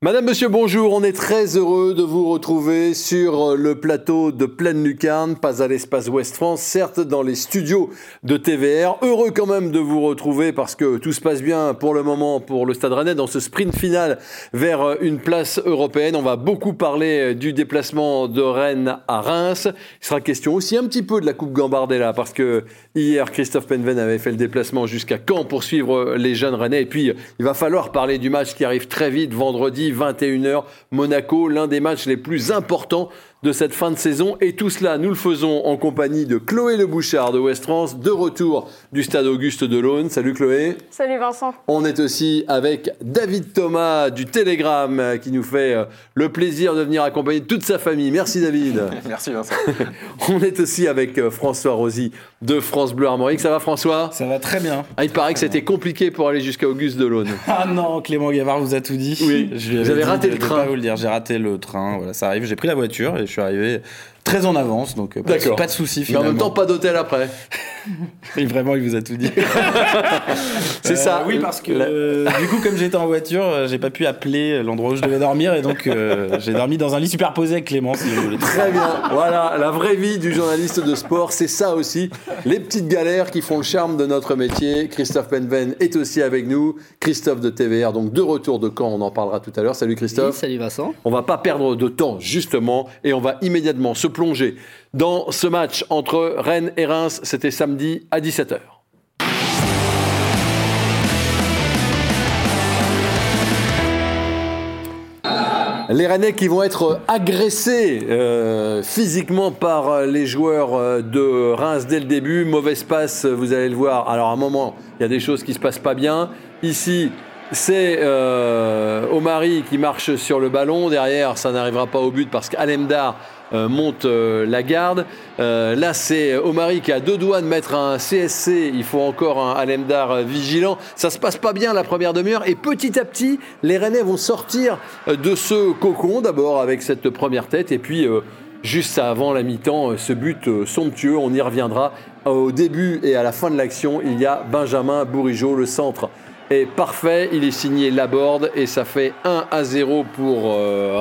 Madame, Monsieur, bonjour. On est très heureux de vous retrouver sur le plateau de Pleine Lucarne, pas à l'espace Ouest France, certes dans les studios de TVR. Heureux quand même de vous retrouver parce que tout se passe bien pour le moment pour le Stade Rennais dans ce sprint final vers une place européenne. On va beaucoup parler du déplacement de Rennes à Reims. Il sera question aussi un petit peu de la Coupe Gambardella parce que hier Christophe Penven avait fait le déplacement jusqu'à Caen pour suivre les jeunes Rennais. Et puis il va falloir parler du match qui arrive très vite vendredi 21h, Monaco, l'un des matchs les plus importants de cette fin de saison. Et tout cela, nous le faisons en compagnie de Chloé Le Bouchard de West France, de retour du stade Auguste de l'Aune. Salut Chloé. Salut Vincent. On est aussi avec David Thomas du Télégramme qui nous fait euh, le plaisir de venir accompagner toute sa famille. Merci David. Merci Vincent. On est aussi avec euh, François Rosy de France Bleu Armorique. Ça va François? Ça va très bien. Ah, il paraît que c'était compliqué pour aller jusqu'à Auguste de l'Aune. Ah non, Clément Gavard vous a tout dit. Oui, vous avez raté le train. Je vais pas vous le dire, j'ai raté le train. Voilà, ça arrive. J'ai pris la voiture et je suis arrivé très en avance, donc euh, pas, de, pas de souci. Mais en même temps, pas d'hôtel après. Et vraiment, il vous a tout dit. c'est ça. Euh, oui, parce que euh, du coup, comme j'étais en voiture, j'ai pas pu appeler l'endroit où je devais dormir et donc j'ai dormi dans un lit superposé avec Clément, si vous voulez. Très bien. Voilà, la vraie vie du journaliste de sport, c'est ça aussi. Les petites galères qui font le charme de notre métier. Christophe Penven est aussi avec nous. Christophe de TVR, donc de retour de Caen, on en parlera tout à l'heure. Salut Christophe. salut Vincent. On va pas perdre de temps, justement, et on va immédiatement se dans ce match entre Rennes et Reims. C'était samedi à 17h. Les Rennais qui vont être agressés euh, physiquement par les joueurs euh, de Reims dès le début. Mauvaise passe, vous allez le voir. Alors à un moment, il y a des choses qui se passent pas bien. Ici, c'est euh, qui marche sur le ballon. Derrière, ça n'arrivera pas au but parce qu'Alemdar monte euh, la garde. Euh, là, c'est Omari qui a deux doigts de mettre un CSC. Il faut encore un Alemdar vigilant. Ça se passe pas bien la première demi-heure. Et petit à petit, les Rennais vont sortir de ce cocon d'abord avec cette première tête. Et puis. Juste avant la mi-temps, ce but somptueux, on y reviendra. Au début et à la fin de l'action, il y a Benjamin Bourigeau, le centre est parfait. Il est signé Laborde et ça fait 1 à 0 pour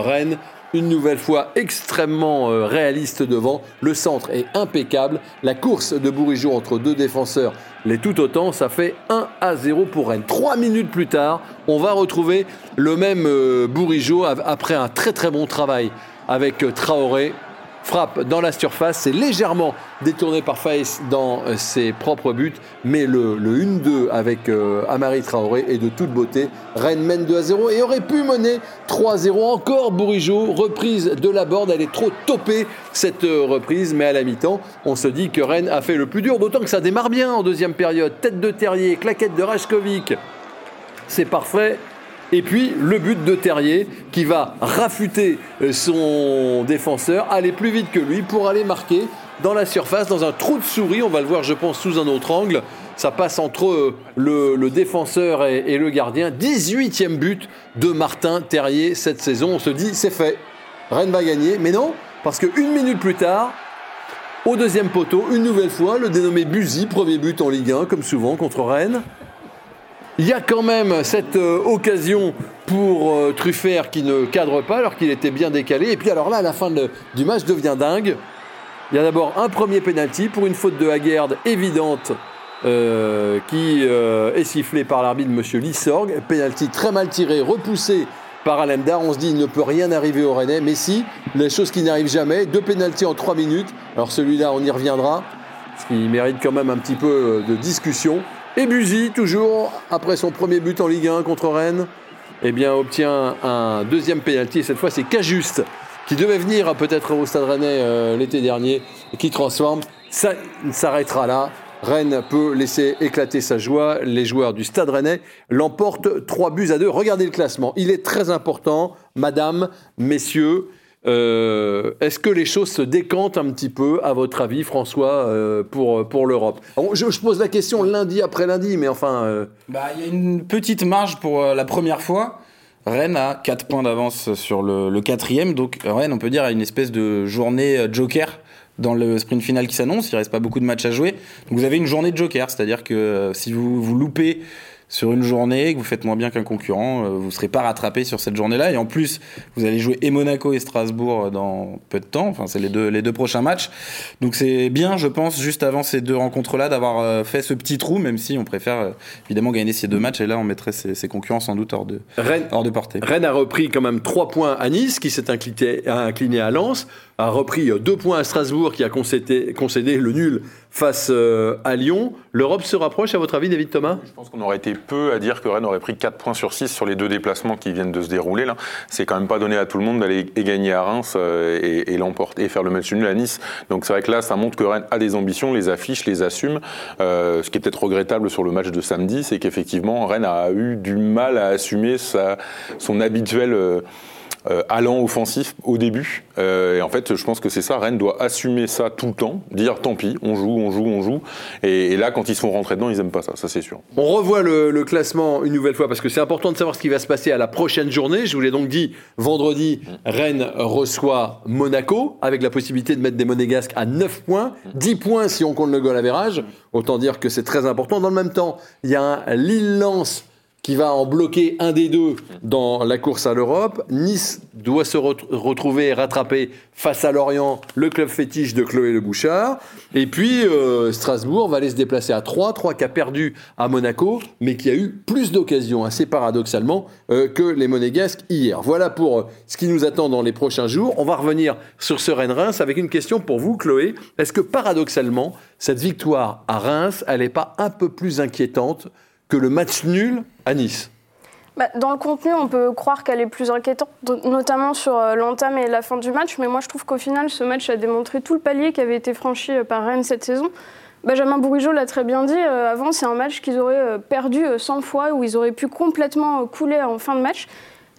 Rennes une nouvelle fois extrêmement euh, réaliste devant. Le centre est impeccable. La course de Bourigeau entre deux défenseurs l'est tout autant. Ça fait 1 à 0 pour Rennes. Trois minutes plus tard, on va retrouver le même euh, Bourigeau après un très très bon travail avec euh, Traoré frappe dans la surface, c'est légèrement détourné par Faes dans euh, ses propres buts, mais le, 1-2 avec euh, Amari Traoré est de toute beauté. Rennes mène 2 à 0 et aurait pu mener 3 à 0. Encore Bourigeau, reprise de la borde, elle est trop topée cette euh, reprise, mais à la mi-temps, on se dit que Rennes a fait le plus dur, d'autant que ça démarre bien en deuxième période. Tête de Terrier, claquette de Rajkovic, c'est parfait. Et puis le but de Terrier qui va rafuter euh, son défenseur, aller plus vite que lui pour aller marquer dans la surface, dans un trou de souris. On va le voir, je pense, sous un autre angle. Ça passe entre euh, le, défenseur et, le gardien. 18e but de Martin Terrier cette saison. On se dit, c'est fait. Rennes va gagner. Mais non, parce qu'une minute plus tard, au deuxième poteau, une nouvelle fois, le dénommé Buzy, premier but en Ligue 1, comme souvent, contre Rennes. Il y a quand même cette euh, occasion pour euh, qui ne cadre pas alors qu'il était bien décalé. Et puis alors là, la fin du match devient dingue. Il y a d'abord un premier penalty pour une faute de Haguerd évidente euh, qui est sifflée par l'arbitre M. Lissorg. Penalty très mal tiré, repoussé par Alemdar. On se dit il ne peut rien arriver au Rennais. Mais si, les choses qui n'arrivent jamais. Deux penalties en trois minutes. Alors celui-là, on y reviendra. Ce qui mérite quand même un petit peu de discussion. Et Buzy, toujours après son premier but en Ligue 1 contre Rennes, eh bien, obtient un deuxième pénalty. Cette fois, c'est Cajuste qui devait venir peut-être au Stade Rennais euh, l'été dernier et qui transforme. Ça s'arrêtera là. Rennes peut laisser éclater sa joie. Les joueurs du Stade Rennais l'emportent 3 buts à 2. Regardez le classement. Il est très important, madame, messieurs. Euh, Est-ce que les choses se décantent un petit peu, à votre avis, François, euh, pour, pour l'Europe? Alors, je, pose la question lundi après lundi, mais enfin. euh, Bah, il y a une petite marge pour la première fois. Rennes a 4 points d'avance sur le, quatrième, donc Rennes, on peut dire, a une espèce de journée joker dans le sprint final qui s'annonce. Il reste pas beaucoup de matchs à jouer. Donc vous avez une journée joker, c'est-à-dire que si vous vous loupez sur une journée, que vous faites moins bien qu'un concurrent, euh, vous ne serez pas rattrapé sur cette journée-là. Et en plus, vous allez jouer et Monaco et Strasbourg euh, dans peu de temps. Enfin, c'est les deux, les deux prochains matchs. Donc c'est bien, je pense, juste avant ces deux rencontres-là, d'avoir euh, fait ce petit trou, même si on préfère euh, évidemment gagner ces deux matchs. Et là, on mettrait ses, ses concurrents sans doute hors de, Rennes, hors de portée. Rennes a repris quand même 3 points à Nice, qui s'est incliné à Lens, a repris 2 points à Strasbourg, qui a concédé, le nul face euh, à Lyon. L'Europe se rapproche, à votre avis, David Thomas? Je pense qu'on aurait été peu à dire que Rennes aurait pris 4 points sur 6 sur les deux déplacements qui viennent de se dérouler. là. C'est quand même pas donné à tout le monde d'aller gagner à Reims euh, et, l'emporter et faire le match nul à Nice. Donc c'est vrai que là, ça montre que Rennes a des ambitions, les affiche, les assume. Euh, ce qui est peut-être regrettable sur le match de samedi, c'est qu'effectivement, Rennes a eu du mal à assumer sa, son habituel. euh, euh, allant offensif au début. Euh, et en fait, je pense que c'est ça. Rennes doit assumer ça tout le temps, dire tant pis, on joue, on joue, on joue. Et, là, quand ils se font rentrer dedans, ils aiment pas ça, ça c'est sûr. On revoit le, classement une nouvelle fois parce que c'est important de savoir ce qui va se passer à la prochaine journée. Je vous l'ai donc dit, vendredi, Rennes reçoit Monaco avec la possibilité de mettre des monégasques à 9 points, 10 points si on compte le goal average. Autant dire que c'est très important. Dans le même temps, il y a un Lille-Lens qui va en bloquer un des deux dans la course à l'Europe. Nice doit se ret- retrouver rattrapé face à Lorient, le club fétiche de Chloé Le Bouchard. Et puis euh, Strasbourg va aller se déplacer à 3, 3 qui a perdu à Monaco, mais qui a eu plus d'occasions, assez paradoxalement, euh, que les Monégasques hier. Voilà pour euh, ce qui nous attend dans les prochains jours. On va revenir sur ce Rennes-Reims avec une question pour vous, Chloé. Est-ce que paradoxalement, cette victoire à Reims, elle n'est pas un peu plus inquiétante que le match nul à Nice Bah, dans le contenu, on peut croire qu'elle est plus inquiétante, notamment sur euh, l'entame et la fin du match. Mais moi, je trouve qu'au final, ce match a démontré tout le palier qui avait été franchi euh, par Rennes cette saison. Benjamin Bourigeau l'a très bien dit. euh, avant, c'est un match qu'ils auraient perdu euh, 100 fois, où ils auraient pu complètement couler en fin de match.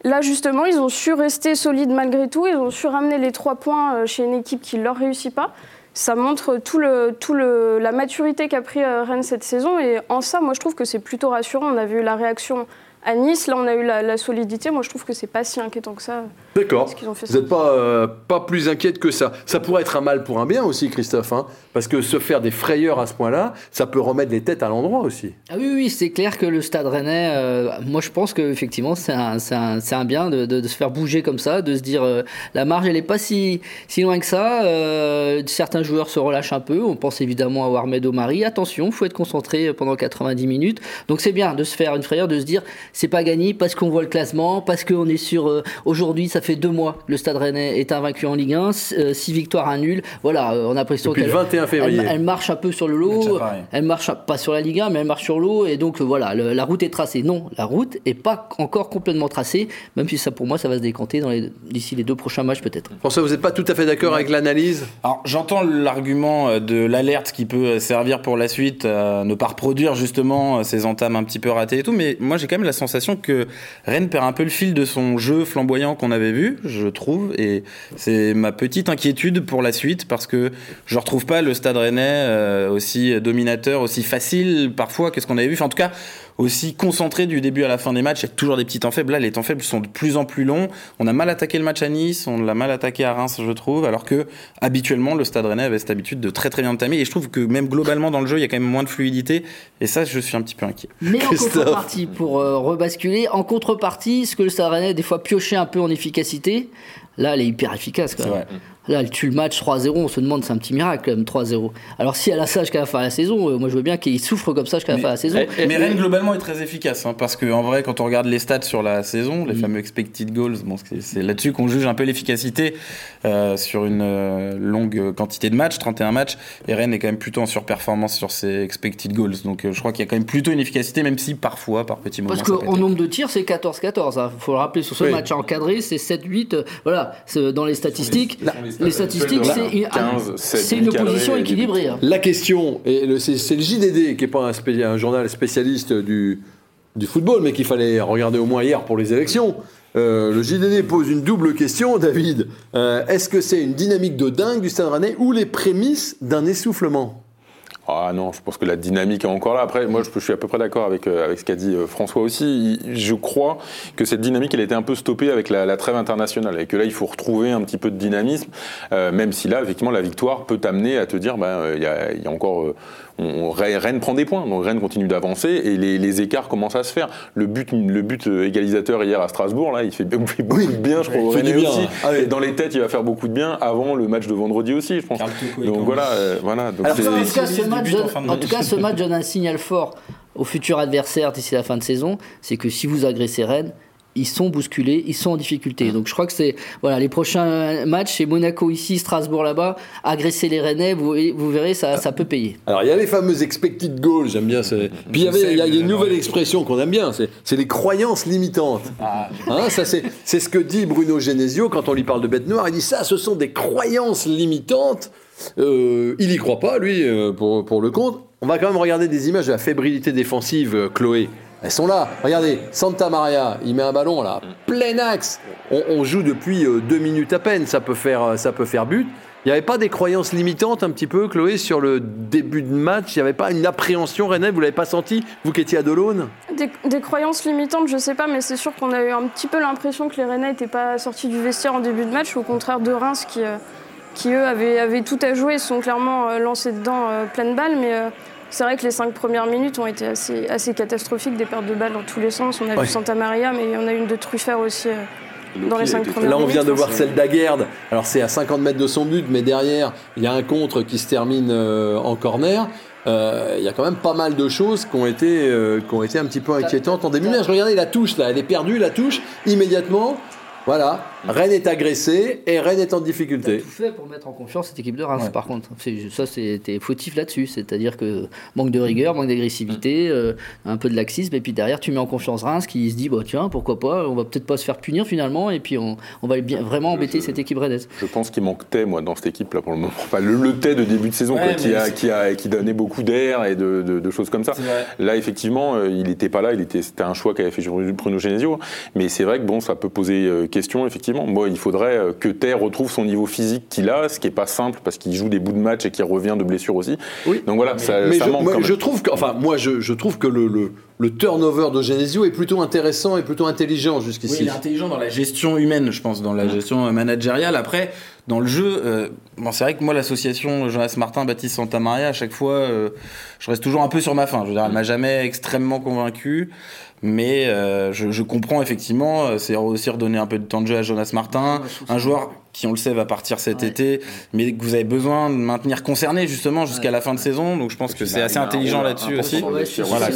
Là, justement, ils ont su rester solides malgré tout. Ils ont su ramener les trois points chez une équipe qui ne leur réussit pas. Ça montre tout le, tout le, la maturité qu'a pris euh, Rennes cette saison. Et en ça, moi, je trouve que c'est plutôt rassurant. On a vu la réaction à Nice, là, on a eu la, la solidité. Moi, je trouve que c'est pas si inquiétant que ça. D'accord. Vous n'êtes pas, euh, pas plus inquiète que ça. Ça pourrait être un mal pour un bien aussi, Christophe, hein, parce que se faire des frayeurs à ce point-là, ça peut remettre les têtes à l'endroit aussi. Ah oui, oui, c'est clair que le Stade Rennais, euh, moi je pense qu'effectivement c'est un, bien de, de- de se faire bouger comme ça, de se dire euh, la marge elle est pas si, si loin que ça. euh, certains joueurs se relâchent un peu. On pense évidemment à Warmed Omari. Attention, faut être concentré pendant 90 minutes. Donc c'est bien de se faire une frayeur, de se dire c'est pas gagné parce qu'on voit le classement, parce qu'on est sur euh, aujourd'hui ça fait deux mois le Stade Rennais est invaincu en Ligue 1, 6 victoires, un nul. Voilà, euh, on a l'impression qu'elle 21 février. elle, elle marche un peu sur le lot. à. Elle marche pas sur la Ligue 1, mais elle marche sur l'eau. Et donc, euh, voilà, le- la route est tracée. Non, la route est pas encore complètement tracée, même si ça, pour moi, ça va se décanter dans les- d'ici les deux prochains matchs, peut-être. François, vous n'êtes pas tout à fait d'accord avec l'analyse? Alors j'entends l'argument euh, de l'alerte qui peut euh, servir pour la suite, à ne pas reproduire justement euh, ces entames un petit peu ratées et tout, mais moi j'ai quand même la sensation que Rennes perd un peu le fil de son jeu flamboyant qu'on avait vu, je trouve, et c'est ma petite inquiétude pour la suite parce que je retrouve pas le Stade Rennais euh, aussi dominateur, aussi facile parfois que ce qu'on avait vu. En tout cas, aussi concentré du début à la fin des matchs. Il y a toujours des petits temps faibles. Là, les temps faibles sont de plus en plus longs. On a mal attaqué le match à Nice, on l'a mal attaqué à Reims, je trouve, alors que habituellement, le Stade Rennais avait cette habitude de très très bien tamer. Et je trouve que même globalement dans le jeu, il y a quand même moins de fluidité. Et ça, je suis un petit peu inquiet. Mais en contrepartie, pour euh, rebasculer, en contrepartie, ce que le Stade Rennais, des fois, pioché un peu en efficacité, là, elle est hyper efficace. Quand C'est même. vrai. Là, elle tue le match 3-0. On se demande, c'est un petit miracle, quand même, 3-0. Alors, si elle a ça jusqu'à la fin de la saison, euh, moi, je veux bien qu'il souffre comme ça jusqu'à la Mais- fin de la saison. Eh, Mais Rennes globalement est très efficace hein, parce que en vrai quand on regarde les stats sur la saison, Mm. les fameux expected goals, bon, c'est- là-dessus qu'on juge un peu l'efficacité euh, sur une euh, longue quantité de matchs, 31 matchs, et Rennes est quand même plutôt en surperformance sur ses expected goals. Donc euh, je crois qu'il y a quand même plutôt une efficacité, même si parfois par petits moments. Parce qu'en nombre de tirs, c'est 14-14. Il faut le rappeler sur ce Oui. match encadré, c'est 7-8. euh, Voilà, dans les statistiques, les les statistiques, c'est une, 15, c'est une 7, opposition équilibrée. hein. La question, et le- c'est c'est le JDD qui n'est pas un, spé- un journal spécialiste du, du football, mais qu'il fallait regarder au moins hier pour les élections. Euh, le JDD pose une double question, David. Euh, est-ce que c'est une dynamique de dingue du Stade Rennais ou les prémices d'un essoufflement? Ah non, je pense que la dynamique est encore là. Après, moi, je, suis à peu près d'accord avec, euh, avec ce qu'a dit François aussi. je crois que cette dynamique, elle a été un peu stoppée avec la, trêve internationale et que là, il faut retrouver un petit peu de dynamisme, même si là, effectivement, la victoire peut t'amener à te dire, ben, il y, y, a encore Rennes prend des points, donc Rennes continue d'avancer et les, écarts commencent à se faire. Le but, le but euh, égalisateur hier à Strasbourg, là, il fait, beaucoup de bien, je crois, au Rennes aussi. Ah et dans les têtes, il va faire beaucoup de bien avant le match de vendredi aussi, je pense. Donc voilà, euh, voilà. Donc en, tout cas, ce match donne, en tout cas, ce match donne un signal fort au futur adversaire d'ici la fin de saison, c'est que si vous agressez Rennes, ils sont bousculés, ils sont en difficulté. Donc je crois que c'est voilà les prochains matchs, c'est Monaco ici, Strasbourg là-bas, agresser les Rennais, vous, vous verrez ça, ça peut payer. Alors il y a les fameuses expected goals, j'aime bien. Puis il y avait il y a une nouvelle expression qu'on aime bien, c'est les croyances limitantes. Ah. Hein, ça c'est c'est ce que dit Bruno Genesio quand on lui parle de bête noire. Il dit ça, ce sont des croyances limitantes. Euh, il y croit pas lui euh, pour pour le compte. On va quand même regarder des images de la fébrilité défensive, euh, Chloé. Elles sont là. Regardez, Santa Maria, il met un ballon là, plein axe. On, joue depuis euh, deux minutes à peine, ça peut faire, euh, ça peut faire but. Il n'y avait pas des croyances limitantes un petit peu, Chloé, sur le début de match? Il n'y avait pas une appréhension, René? Vous l'avez pas senti, vous qui étiez à Delaune? Des, croyances limitantes, je sais pas, mais c'est sûr qu'on a eu un petit peu l'impression que les Rennais n'étaient pas sortis du vestiaire en début de match, au contraire de Reims qui, euh, qui eux, avaient, tout à jouer, sont clairement lancés dedans pleine balle, mais c'est vrai que les cinq premières minutes ont été assez, assez catastrophiques, des pertes de balles dans tous les sens. On a vu Santa Maria, mais il y en a une de Truffert aussi. Euh, dans les cinq premières Là, on vient de voir celle d'Aguerd. Alors, c'est à 50 mètres de son but, mais derrière, il y a un contre qui se termine euh, en corner. Euh, il y a quand même pas mal de choses qui ont été, qui ont été un petit peu inquiétantes en début. Je regardais la touche, là, elle est perdue, la touche, immédiatement. Voilà, Rennes est agressé et Rennes est en difficulté. tout fait pour mettre en confiance cette équipe de Reims, par contre. Ça, c'était fautif là-dessus. C'est-à-dire que manque de rigueur, manque d'agressivité, euh, un peu de laxisme, et puis derrière, tu mets en confiance Reims qui se dit bah, tiens, pourquoi pas, on va peut-être pas se faire punir finalement, et puis on, va bien, vraiment embêter cette équipe rennaise. Je pense qu'il manque Tay, moi, dans cette équipe-là pour le moment. Enfin, le, le de début de saison, qui, a, qui, a, qui, donnait beaucoup d'air et de, choses comme ça. Là, effectivement, euh, il n'était pas là, c'était un choix qu'avait fait Bruno Genesio, mais c'est vrai que bon, ça peut poser euh, question, effectivement effectivement. Moi, il faudrait euh, que Terre retrouve son niveau physique qu'il a, ce qui n'est pas simple parce qu'il joue des bouts de match et qu'il revient de blessure aussi. Oui. Donc voilà, ça, mais je, Moi, je trouve que, enfin, moi, je, je trouve que le, le, le, turnover de Genesio est plutôt intéressant et plutôt intelligent jusqu'ici. Oui, il est intelligent dans la gestion humaine, je pense, dans la gestion managériale. Après, dans le jeu, euh, bon, c'est vrai que moi, l'association Jonas Martin, Baptiste Santa Maria, à chaque fois, euh, je reste toujours un peu sur ma faim. Je veux dire, elle m'a jamais extrêmement convaincu. Mais euh, je, je, comprends effectivement, euh, c'est aussi redonner un peu de temps de jeu à Jonas Martin, un joueur qui, on le sait, va partir cet été, mais que vous avez besoin de maintenir concerné justement jusqu'à la fin de saison. Donc je pense que c'est assez intelligent là-dessus aussi. voilà,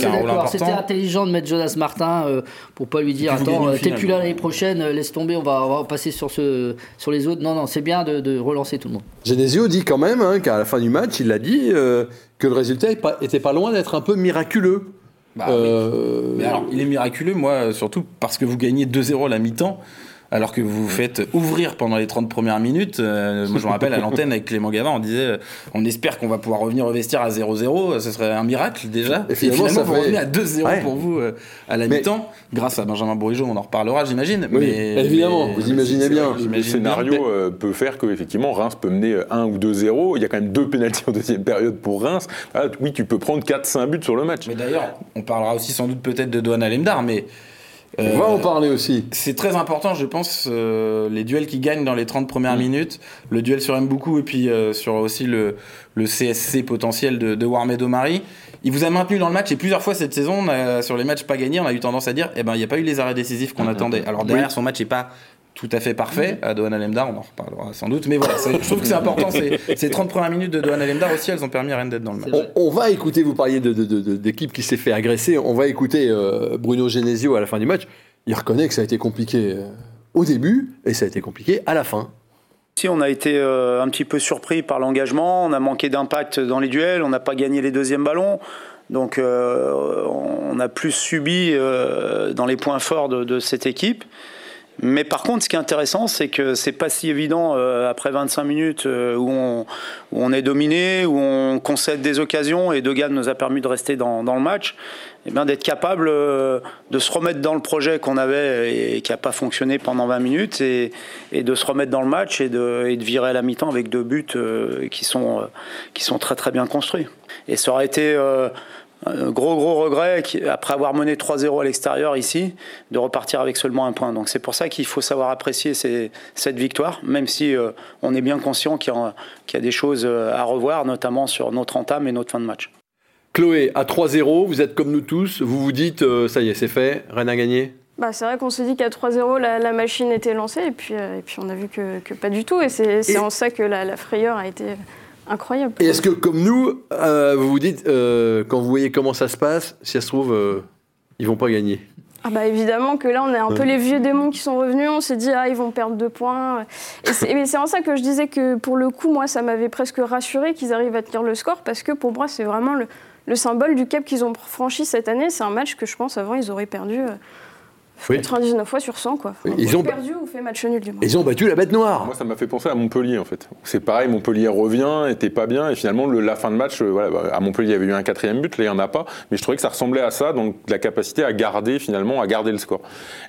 C'était intelligent de mettre Jonas Martin euh, pour pas lui dire attends, t'es plus là l'année prochaine, laisse tomber, on va, on va, passer sur, ce, sur les autres. Non, non, c'est bien de, de, relancer tout le monde. Genesio dit quand même hein, qu'à la fin du match, il a dit que le résultat était pas loin d'être un peu miraculeux. Bah, euh, Mais alors, il est miraculeux, moi, surtout parce que vous gagnez 2-0 à la mi-temps alors que vous vous faites ouvrir pendant les 30 premières minutes. Euh, moi, je me rappelle à l'antenne avec Clément Gavin, on disait euh, on espère qu'on va pouvoir revenir au vestiaire à 0-0, ce serait un miracle déjà. Et finalement, vous revenez à 2-0 pour vous euh, à la mi-temps, grâce à Benjamin Bourigeau, on en reparlera, j'imagine. Oui, mais, évidemment, vous imaginez bien. Le scénario peut faire que effectivement Reims peut mener 1 ou 2-0. Il y a quand même deux pénalties en deuxième période pour Reims. Ah, oui, tu peux prendre 4-5 buts sur le match. Mais d'ailleurs, on parlera aussi sans doute peut-être de Douane Alemdar, mais on va en parler aussi. C'est très important, je pense, euh, les duels qui gagnent dans les 30 premières mm. minutes, le duel sur Mboukou et puis euh, sur aussi le, le CSC potentiel de, de Warmed Omari. Il vous a maintenu dans le match et plusieurs fois cette saison, sur les matchs pas gagnés, on a eu tendance à dire, eh ben, il n'y a pas eu les arrêts décisifs qu'on mm. attendait. Alors derrière, son match n'est pas tout à fait parfait à Dohan Alemdar, on en reparlera sans doute, mais voilà, je trouve que c'est important. Ces 30 premières minutes de Dohan Alemdar aussi, elles ont permis à Rennes d'être dans le match. On, va écouter, vous parliez d'équipe de, qui s'est fait agresser, on va écouter euh, Bruno Genesio à la fin du match il reconnaît que ça a été compliqué euh, au début et ça a été compliqué à la fin. Si on a été euh, un petit peu surpris par l'engagement, on a manqué d'impact dans les duels, on n'a pas gagné les deuxièmes ballons. Donc euh, on a plus subi dans les points forts de, cette équipe. Mais par contre, ce qui est intéressant, c'est que c'est pas si évident euh, après 25 minutes euh, où, on, est dominé, où on concède des occasions et Degan nous a permis de rester dans, le match, eh d'être capable euh, de se remettre dans le projet qu'on avait et, qui n'a pas fonctionné pendant 20 minutes et, de se remettre dans le match et de, virer à la mi-temps avec deux buts qui, sont, qui sont très très bien construits. Et ça aurait été gros gros regret après avoir mené 3-0 à l'extérieur ici de repartir avec seulement un point. Donc c'est pour ça qu'il faut savoir apprécier cette victoire, même si euh, on est bien conscient qu'il y, a des choses euh, à revoir, notamment sur notre entame et notre fin de match. Chloé, à 3-0, vous êtes comme nous tous, vous vous dites euh, ça y est, c'est fait, rien à gagner bah, c'est vrai qu'on s'est dit qu'à 3-0, la, machine était lancée, et puis, et puis on a vu que, pas du tout. Et c'est en ça que la frayeur a été Incroyable. Et est-ce que, comme nous, euh, vous vous dites, euh, quand vous voyez comment ça se passe, si ça se trouve, euh, ils vont pas gagner ah bah évidemment que là on est un peu les vieux démons qui sont revenus, on s'est dit ah ils vont perdre deux points. Et mais c'est en ça que je disais que pour le coup moi ça m'avait presque rassuré qu'ils arrivent à tenir le score parce que pour moi c'est vraiment le, le, symbole du cap qu'ils ont franchi cette année. C'est un match que je pense avant ils auraient perdu 99 fois sur 100, quoi. ils ont perdu ou fait match nul, du Ils ont battu la bête noire. Moi, ça m'a fait penser à Montpellier, en fait. C'est pareil, Montpellier revient, était pas bien, et finalement, le, la fin de match, euh, voilà, bah, à Montpellier, il y avait eu un quatrième but, là, il n'y en a pas, mais je trouvais que ça ressemblait à ça, donc la capacité à garder, finalement, à garder le score.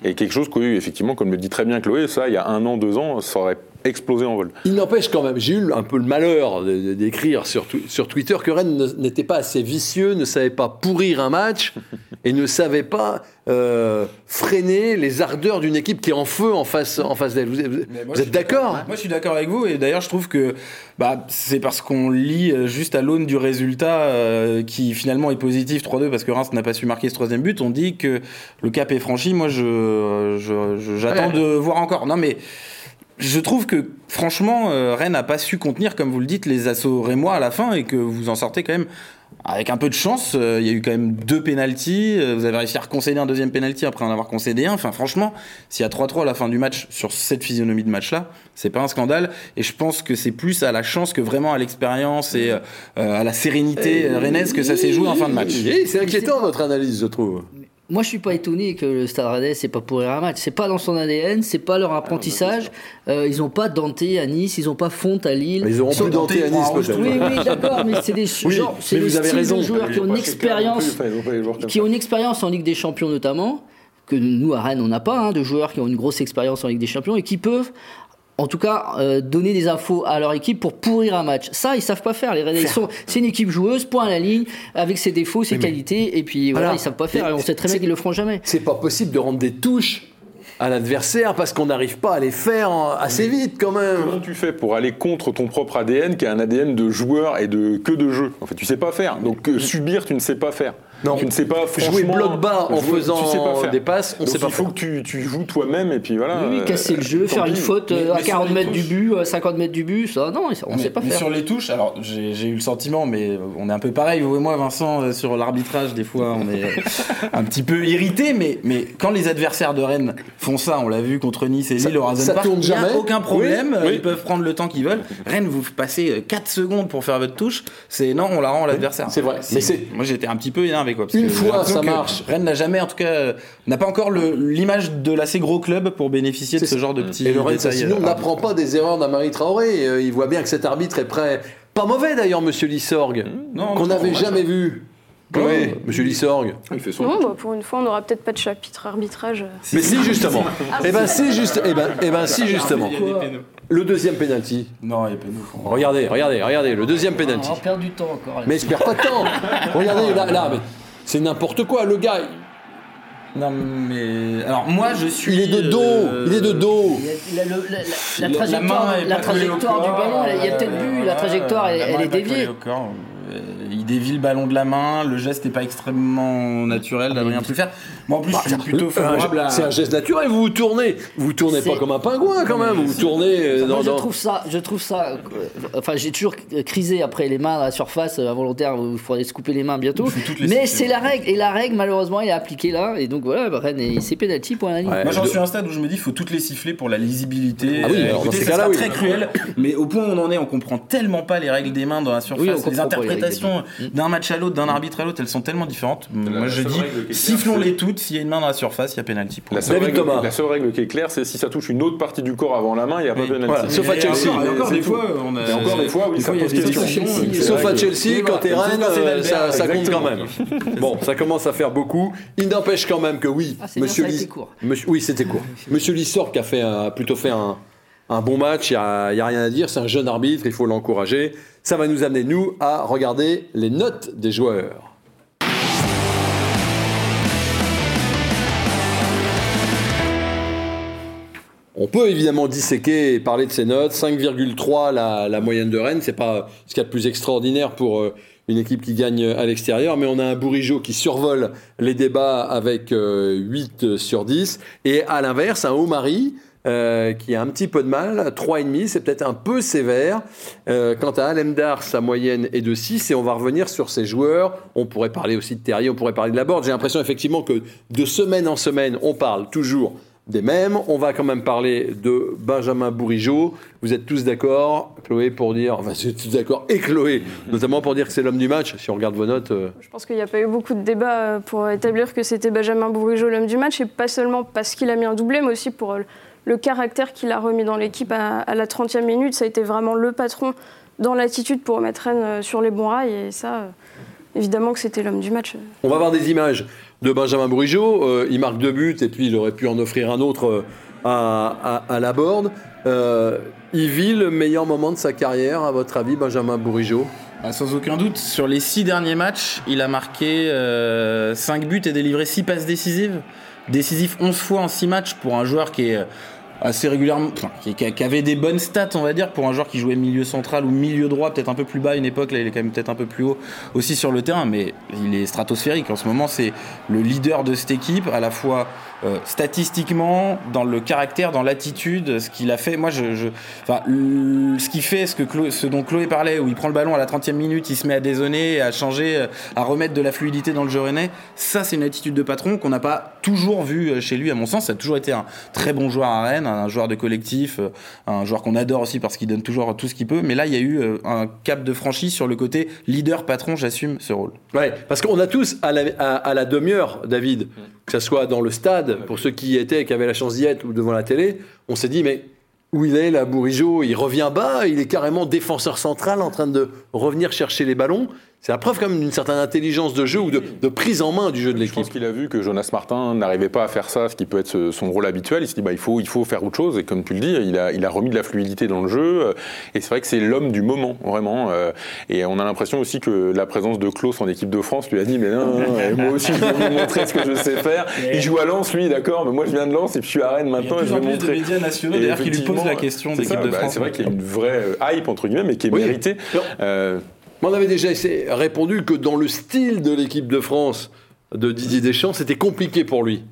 Et quelque chose que, effectivement, comme le dit très bien Chloé, ça, il y a un an, deux ans, ça aurait explosé en vol. Il n'empêche quand même, j'ai eu un peu le malheur d'écrire sur, sur Twitter que Rennes n'était pas assez vicieux, ne savait pas pourrir un match et ne savait pas euh, freiner les ardeurs d'une équipe qui est en feu en face, en face d'elle. Vous, êtes d'accord Moi, je suis d'accord avec vous et d'ailleurs, je trouve que bah, c'est parce qu'on lit euh, juste à l'aune du résultat euh, qui finalement est positif 3-2 parce que Reims n'a pas su marquer ce troisième but. On dit que le cap est franchi. Moi, je, j'attends de voir encore. Non, mais je trouve que franchement, euh, Rennes n'a pas su contenir, comme vous le dites, les assauts rémois à la fin et que vous en sortez quand même avec un peu de chance. Euh, il y a eu quand même deux pénalties. Euh, vous avez réussi à concéder un deuxième pénalty après en avoir concédé un. Enfin, franchement, s'il y a 3-3 à la fin du match sur cette physionomie de match-là, c'est pas un scandale. Et je pense que c'est plus à la chance que vraiment à l'expérience et à la sérénité rennaise que ça s'est joué en fin de match. C'est inquiétant votre analyse, je trouve. Moi, je suis pas étonné que le Stade Rennais c'est pas pourrir un match. C'est pas dans son ADN, c'est pas leur apprentissage. Euh, ils ont pas Danté à Nice, ils ont pas Fonte à Lille. ils ont plus Danté à Nice peut-être. Oui, oui, d'accord, mais c'est des, genre, c'est des styles de joueurs qui ont une expérience, qui ont une expérience en Ligue des Champions notamment que nous à Rennes on n'a pas, hein, de joueurs qui ont une grosse expérience en Ligue des Champions et qui peuvent en tout cas, euh, donner des infos à leur équipe pour pourrir un match. Ça, ils savent pas faire. Les c'est une équipe joueuse, point à la ligne, avec ses défauts, ses qualités, et puis voilà, ils savent pas faire. Et on sait très bien qu'ils le feront jamais. C'est pas possible de rendre des touches à l'adversaire parce qu'on n'arrive pas à les faire assez vite quand même. Comment tu fais pour aller contre ton propre ADN qui est un ADN de joueur et de que de jeu? En fait, tu sais pas faire. Donc euh, subir, tu ne sais pas faire. Non. Tu ne sais pas jouer bloc bas en faisant des passes, on sait pas. Il faut que tu, tu joues toi-même et puis voilà. Oui, casser le jeu, euh, faire une faute euh, à 40 mètres du but, 50 mètres du but, ça non, on ne sait pas mais faire. Sur les touches, alors j'ai eu le sentiment, mais on est un peu pareil, vous et moi, Vincent, sur l'arbitrage, des fois on est un petit peu irrité, mais, mais quand les adversaires de Rennes font ça, on l'a vu contre Nice et Lille au Rasen Park, il n'y a aucun problème, ils peuvent prendre le temps qu'ils veulent. Rennes, vous passez 4 secondes pour faire votre touche, c'est non, on la rend à l'adversaire. C'est vrai. Mais moi j'étais un petit peu quoi. Une fois ça marche. Rennes n'a jamais, en tout cas, n'a pas encore l'image de l'assez gros club pour bénéficier de ce genre de petits. Et le Rennes, sinon, n'apprend pas des erreurs d'Amari Traoré. Euh, il voit bien que cet arbitre est prêt. Pas mauvais d'ailleurs, monsieur Lissorg, qu'on n'avait jamais vu. Oui, monsieur Lissorg. Il fait son. Non, bah, pour une fois, on n'aura peut-être pas de chapitre arbitrage. Mais si, justement. eh ben, si, juste, eh ben, eh ben, si, justement. Le deuxième penalty. Non, il y a. Regardez, regardez, regardez, le deuxième penalty. On perd du temps encore. Mais je perds pas de temps. regardez, là, là, c'est n'importe quoi, le gars. Non mais alors moi je suis. Il est de dos. Euh, il est de dos. la, trajectoire, la, trajectoire du ballon, il y a peut-être bu. La trajectoire, elle, elle est déviée. Euh, il dévie le ballon de la main, le geste n'est pas extrêmement naturel ah, rien pu faire. Moi en plus, je suis bah, plutôt favorable à. C'est un geste naturel, vous vous tournez. Vous tournez pas comme un pingouin quand même, vous vous tournez. Euh, dans, je trouve ça, je trouve ça. Euh, enfin, j'ai toujours crisé après les mains à la surface involontaire, il faudrait se couper les mains bientôt. Mais c'est la règle, et la règle malheureusement elle est appliquée là, et donc voilà, Rennes, c'est pénalty pour la ligne. Moi j'en suis à un stade où je me dis, il faut toutes les siffler pour la lisibilité. Ah oui, c'est très cruel, mais au point où on en est, on comprend tellement pas les règles des mains dans la surface, les interprétations d'un match à l'autre, d'un arbitre à l'autre, elles sont tellement différentes. La- Moi, la je dis, sifflons-les toutes. S'il y a une main dans la surface, il y a pénalty. La seule, David règle, Thomas. la seule règle qui est claire, c'est si ça touche une autre partie du corps avant la main, il n'y a pas de penalty. Voilà, sauf à Chelsea. encore- et encore C'est des fois, on a. Encore des fois, oui, ça il y a pose des question. Sauf à euh, Chelsea. à Chelsea, quand t'es. Rennes, euh, ça, compte quand même. Bon, ça commence à faire beaucoup. Il n'empêche quand même que oui, Ah, Monsieur. Monsieur- oui, c'était court. Monsieur Lissor qui a fait un- a plutôt fait un, un bon match, il n'y a, rien à dire, c'est un jeune arbitre, il faut l'encourager. Ça va nous amener, nous, à regarder les notes des joueurs. On peut évidemment disséquer et parler de ces notes. 5,3 la, moyenne de Rennes, c'est pas ce qu'il y a de plus extraordinaire pour euh, une équipe qui gagne à l'extérieur, mais on a un Bourigeau qui survole les débats avec euh, 8 sur 10. Et à l'inverse, un Omari euh, qui a un petit peu de mal, 3,5, c'est peut-être un peu sévère. Euh, quant à Alemdar, sa moyenne est de 6 et on va revenir sur ses joueurs. On pourrait parler aussi de Terrier, on pourrait parler de Laborde. J'ai l'impression effectivement que de semaine en semaine, on parle toujours des mêmes. On va quand même parler de Benjamin Bourigeau. Vous êtes tous d'accord, Chloé, pour dire, enfin, vous êtes tous d'accord, et Chloé, notamment pour dire que c'est l'homme du match. Si on regarde vos notes, euh, Je pense qu'il n'y a pas eu beaucoup de débats pour établir que c'était Benjamin Bourigeau l'homme du match, et pas seulement parce qu'il a mis un doublé, mais aussi pour le caractère qu'il a remis dans l'équipe à, à la 30e minute. Ça a été vraiment le patron dans l'attitude pour mettre Rennes euh, sur les bons rails, et ça, euh, évidemment que c'était l'homme du match. On va voir des images de Benjamin Bourigeau. Euh, il marque deux buts et puis il aurait pu en offrir un autre à, à, à la Borde. Euh, il vit le meilleur moment de sa carrière, à votre avis, Benjamin Bourigeau Ah, sans aucun doute, sur les six derniers matchs, il a marqué 5 buts et délivré 6 passes décisives. Décisif 11 fois en 6 matchs pour un joueur qui est euh, assez régulièrement, qui avait des bonnes stats, on va dire, pour un joueur qui jouait milieu central ou milieu droit, peut-être un peu plus bas à une époque, là il est quand même peut-être un peu plus haut aussi sur le terrain, mais il est stratosphérique. En ce moment, c'est le leader de cette équipe, à la fois euh, statistiquement, dans le caractère, dans l'attitude, ce qu'il a fait. Moi, je, je- enfin, le- ce qu'il fait, ce, que Chlo- ce dont Chloé parlait, où il prend le ballon à la 30e minute, il se met à dézonner, à changer, euh, à remettre de la fluidité dans le jeu rennais, ça, c'est une attitude de patron qu'on n'a pas toujours vu euh, chez lui, à mon sens. Ça a toujours été un très bon joueur à Rennes, un joueur de collectif, un joueur qu'on adore aussi parce qu'il donne toujours tout ce qu'il peut. Mais là, il y a eu un cap de franchise sur le côté leader patron, j'assume ce rôle. Ouais, parce qu'on a tous à la, à- à la demi-heure, David, que ce soit dans le stade, pour ceux qui y étaient, qui avaient la chance d'y être, ou devant la télé, on s'est dit, mais où il est là, Bourigeau Il revient bas, il est carrément défenseur central en train de revenir chercher les ballons. C'est la preuve quand même d'une certaine intelligence de jeu ou de, de prise en main du jeu de Je pense l'équipe. qu'il a vu que Jonas Martin n'arrivait pas à faire ça, ce qui peut être son rôle habituel. Il s'est dit bah, il, faut, il faut faire autre chose. Et comme tu le dis, il a, il a remis de la fluidité dans le jeu. Et c'est vrai que c'est l'homme du moment, vraiment. Euh, Et on a l'impression aussi que la présence de Klaus en équipe de France lui a dit mais non, non, non, moi aussi je vais vous montrer ce que je sais faire. Il joue à Lens, lui, d'accord, mais moi je viens de Lens et puis je suis à Rennes maintenant et je vais montrer. nationaux Et d'ailleurs qui lui posent la question c'est d'équipe de bah, France. C'est vrai qu'il y a une vraie euh, hype, entre guillemets, mais qui est Oui. méritée. Euh, on avait déjà essayé- répondu que dans le style de l'équipe de France de Didier Deschamps, c'était compliqué pour lui.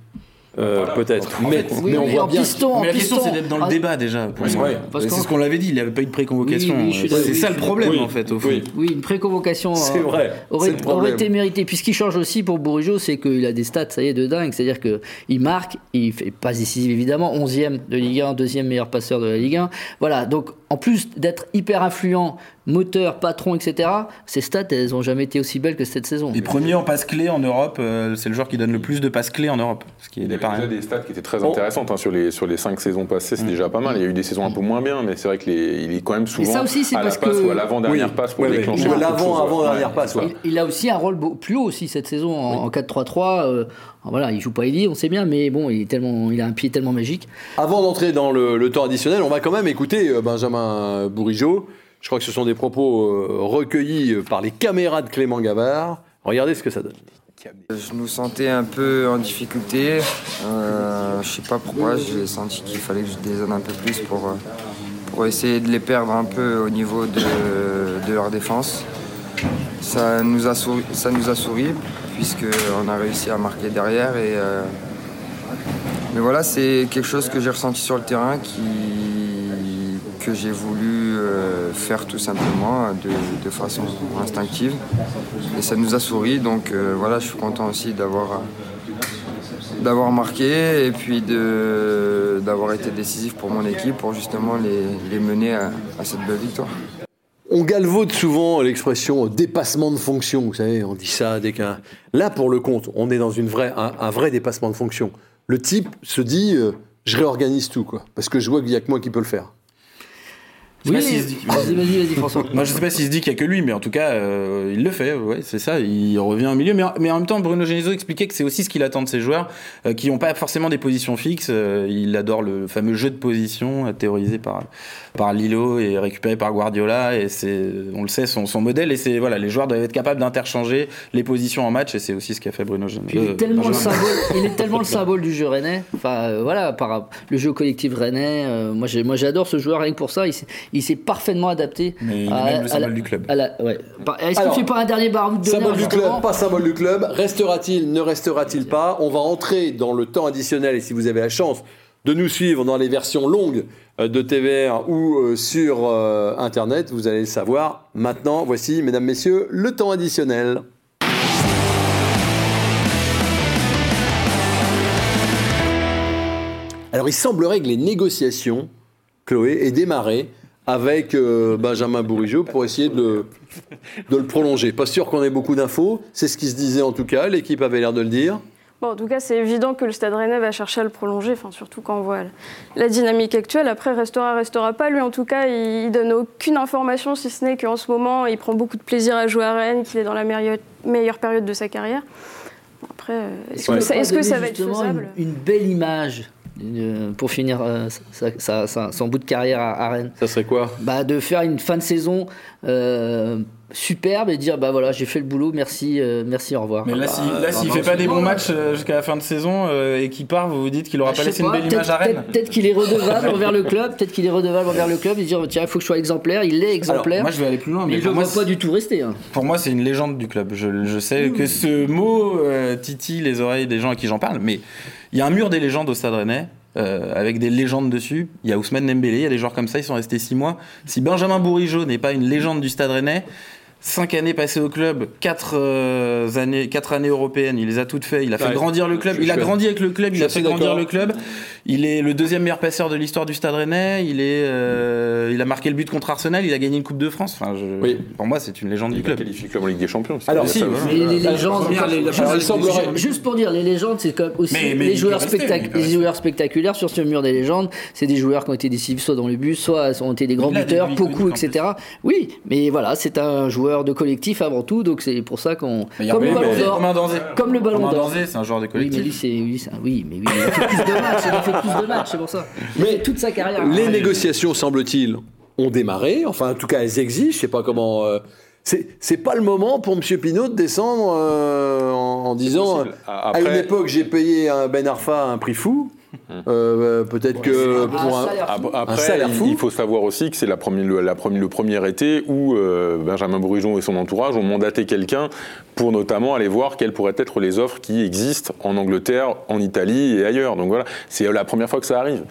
Euh, Peut-être. Mais, Oui, mais on voit en bien. piston, Mais la question, c'est d'être dans le Ah, débat déjà. pour Ouais, moi. ouais. Parce C'est ce qu'on l'avait dit, il n'y avait pas eu de préconvocation. Oui, c'est ça le problème en fait, au fond. Oui. Oui, une préconvocation C'est euh, vrai. aurait, été méritée. Puis ce qui change aussi pour Bourigeau, c'est qu'il a des stats, ça y est, de dingue. C'est-à-dire qu'il marque, il fait pas décisif évidemment, 11e de Ligue 1, deuxième meilleur passeur de la Ligue 1. Voilà, donc en plus d'être hyper influent, moteur, patron, etc., ses stats, elles ont jamais été aussi belles que cette saison. Et premier en passe clé en Europe, euh, c'est le joueur qui donne le plus de passes clés en Europe. Ce qui est Il y avait déjà des stats qui étaient très Oh. intéressantes hein, sur, les, sur les cinq saisons passées, Mm. c'est déjà pas mal. Il y a eu des saisons un peu moins bien, mais c'est vrai qu'il est quand même souvent ça aussi, c'est à la parce passe que- ou à l'avant-dernière Oui. passe pour Ouais, ouais. déclencher. Ou beaucoup de l'avant, choses, ouais. avant, dernière Ouais. passe. ouais. Il, il a aussi un rôle beau- plus haut aussi cette saison en, en 4-3-3. euh, voilà, il joue pas Eddie, on sait bien, mais bon, il, est tellement, il a un pied tellement magique. Avant d'entrer dans le, le temps additionnel, on va quand même écouter euh, Benjamin Bourigeau. Je crois que ce sont des propos euh, recueillis euh, par les caméras de Clément Gavard. Regardez ce que ça donne. Je nous sentais un peu en difficulté. Euh, je sais pas pourquoi, j'ai senti qu'il fallait que je dézone un peu plus pour, euh, pour essayer de les perdre un peu au niveau de, de leur défense. Ça nous a souri, ça nous a souri puisqu'on a réussi à marquer derrière. Mais voilà, c'est quelque chose que j'ai ressenti sur le terrain qui, que j'ai voulu euh, faire tout simplement de, façon instinctive. Et ça nous a souri, donc euh, voilà, je suis content aussi d'avoir d'avoir marqué et puis d'avoir été décisif pour mon équipe pour justement les, les mener à, à cette belle victoire. on galvaude souvent l'expression dépassement de fonction. Vous savez, on dit ça dès qu'un. Là, pour le compte, on est dans une vraie, un, vrai dépassement de fonction. Le type se dit, euh, je réorganise tout, quoi, parce que je vois qu'il n'y a que moi qui peux le faire. Oui, vas-y, vas-y, François. Moi, je sais pas s'il se dit qu'il y a que lui, mais en tout cas, euh, il le fait. Ouais, c'est ça. Il revient au milieu, mais, mais en même temps, Bruno Genesio expliquait que c'est aussi ce qu'il attend de ses joueurs, euh, qui n'ont pas forcément des positions fixes. Euh, il adore le fameux jeu de position théorisé par par Lilo et récupéré par Guardiola. Et c'est, on le sait, son, son modèle. Et c'est voilà, les joueurs doivent être capables d'interchanger les positions en match, et c'est aussi ce qu'a fait Bruno Genesio. Il est tellement le symbole. il est tellement le symbole du jeu rennais. Enfin, voilà, par le jeu collectif rennais. moi, moi, j'adore ce joueur rien que pour ça. Il, il s'est parfaitement adapté. Mais il à, est même le symbole du club. Ouais. Est-ce qu'il fait pas un dernier bar de Symbole du club, pas symbole du club. Restera-t-il, ne restera-t-il pas? On va entrer dans le temps additionnel et si vous avez la chance de nous suivre dans les versions longues euh, de TVR ou euh, sur euh, Internet, vous allez le savoir. Maintenant, voici, mesdames, messieurs, le temps additionnel. Alors, il semblerait que les négociations Chloé, est démarré avec euh, Benjamin Bourigeau pour essayer de, de, le prolonger. Pas sûr qu'on ait beaucoup d'infos, c'est ce qui se disait en tout cas, l'équipe avait l'air de le dire. Bon, en tout cas, c'est évident que le Stade Rennais va chercher à le prolonger, enfin, surtout quand on voit la dynamique actuelle. Après, restera, restera pas. Lui, en tout cas, il, donne aucune information, si ce n'est qu'en ce moment, il prend beaucoup de plaisir à jouer à Rennes, qu'il est dans la meilleure, meilleure période de sa carrière. après, euh, est-ce que, ça, est que ça va être faisable? une, une belle image pour finir euh, son bout de carrière à, Rennes. Ça serait quoi? Bah, De faire une fin de saison euh, superbe et dire bah voilà j'ai fait le boulot merci euh, merci au revoir. Mais là s'il ne fait pas des bons matchs jusqu'à la fin de saison et qu'il part vous vous dites qu'il aura bah, pas laissé une belle image à Rennes. peut-être qu'il est redevable envers le club peut-être qu'il est redevable envers le club et dire tiens il faut que je sois exemplaire. Il est exemplaire. moi je vais aller plus loin mais, mais je ne pas du tout rester hein. pour moi c'est une légende du club. Je, je sais que ce mot titille les oreilles des gens à qui j'en parle mais il y a un mur des légendes au Stade Rennais euh, avec des légendes dessus. Il y a Ousmane Dembélé, il y a des joueurs comme ça, ils sont restés six mois. Si Benjamin Bourigeau n'est pas une légende du Stade Rennais, Cinq années passées au club, quatre euh, années, quatre années européennes, il les a toutes faites. Il a fait grandir le club. Il a grandi avec le club. Il a fait grandir le club. Il est le deuxième meilleur passeur de l'histoire du Stade Rennais. Il est, euh, il a marqué le but contre Arsenal. Il a gagné une Coupe de France. Enfin, je, Pour moi, c'est une légende du club. Il qualifie le club en Ligue des Champions. Alors, si, les, légendes. juste, pour dire, les légendes, c'est comme aussi les, joueurs les joueurs spectaculaires sur ce mur des légendes. C'est des joueurs qui ont été décisifs soit dans le but, soit ont été des grands buteurs, beaucoup, etc. Oui, mais voilà, c'est un joueur de collectif avant tout, donc c'est pour ça qu'on. Comme, le ballon d'or. Comme le ballon d'or. c'est un joueur de collectif. Oui, mais lui, c'est. Oui, mais oui, il a fait plus de matchs, il fait plus de matchs, c'est pour ça. mais toute sa carrière. Les négociations, semble-t-il, ont démarré. Enfin, en tout cas, elles existent. Je sais pas comment. Euh, c'est pas le moment pour M. Pinot de descendre euh, en, disant à une époque j'ai payé un Ben Arfa un prix fou. Euh, peut-être que pour un, après, il faut savoir aussi que c'est la première, le, la première, le premier été où euh, Benjamin Bourigeon et son entourage ont mandaté quelqu'un pour notamment aller voir quelles pourraient être les offres qui existent en Angleterre, en Italie et ailleurs. Donc voilà, c'est la première fois que ça arrive.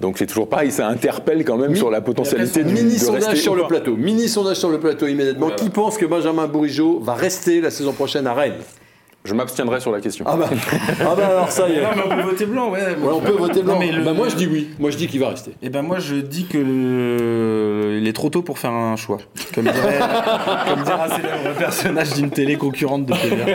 Donc c'est toujours pareil, ça interpelle quand même sur la potentialité de mini sondage sur le plateau. Mini sondage sur le plateau immédiatement. Qui pense que Benjamin Bourigeau va rester la saison prochaine à Rennes? Je m'abstiendrai sur la question. Ah bah, ah bah alors ça y est. Non, mais on peut voter blanc, ouais. on peut voter blanc. bah moi je dis oui. Moi je dis qu'il va rester. Et eh ben moi je dis que il est trop tôt pour faire un choix. Comme dirait, comme dirait un célèbre personnage d'une télé concurrente de TVA.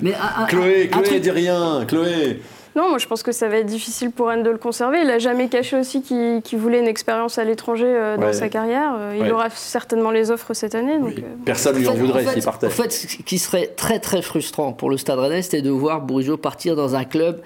Mais Chloé, Chloé, dis rien. Chloé. Non, moi je pense que ça va être difficile pour Rennes de le conserver. Il n'a jamais caché aussi qu'il voulait une expérience à l'étranger euh, dans sa carrière. Euh, il aura certainement les offres cette année. Donc, euh, Personne ne lui en, voudrait s'il partait. En fait, ce qui serait très très frustrant pour le Stade Rennais, c'était de voir Bourigeau partir dans un club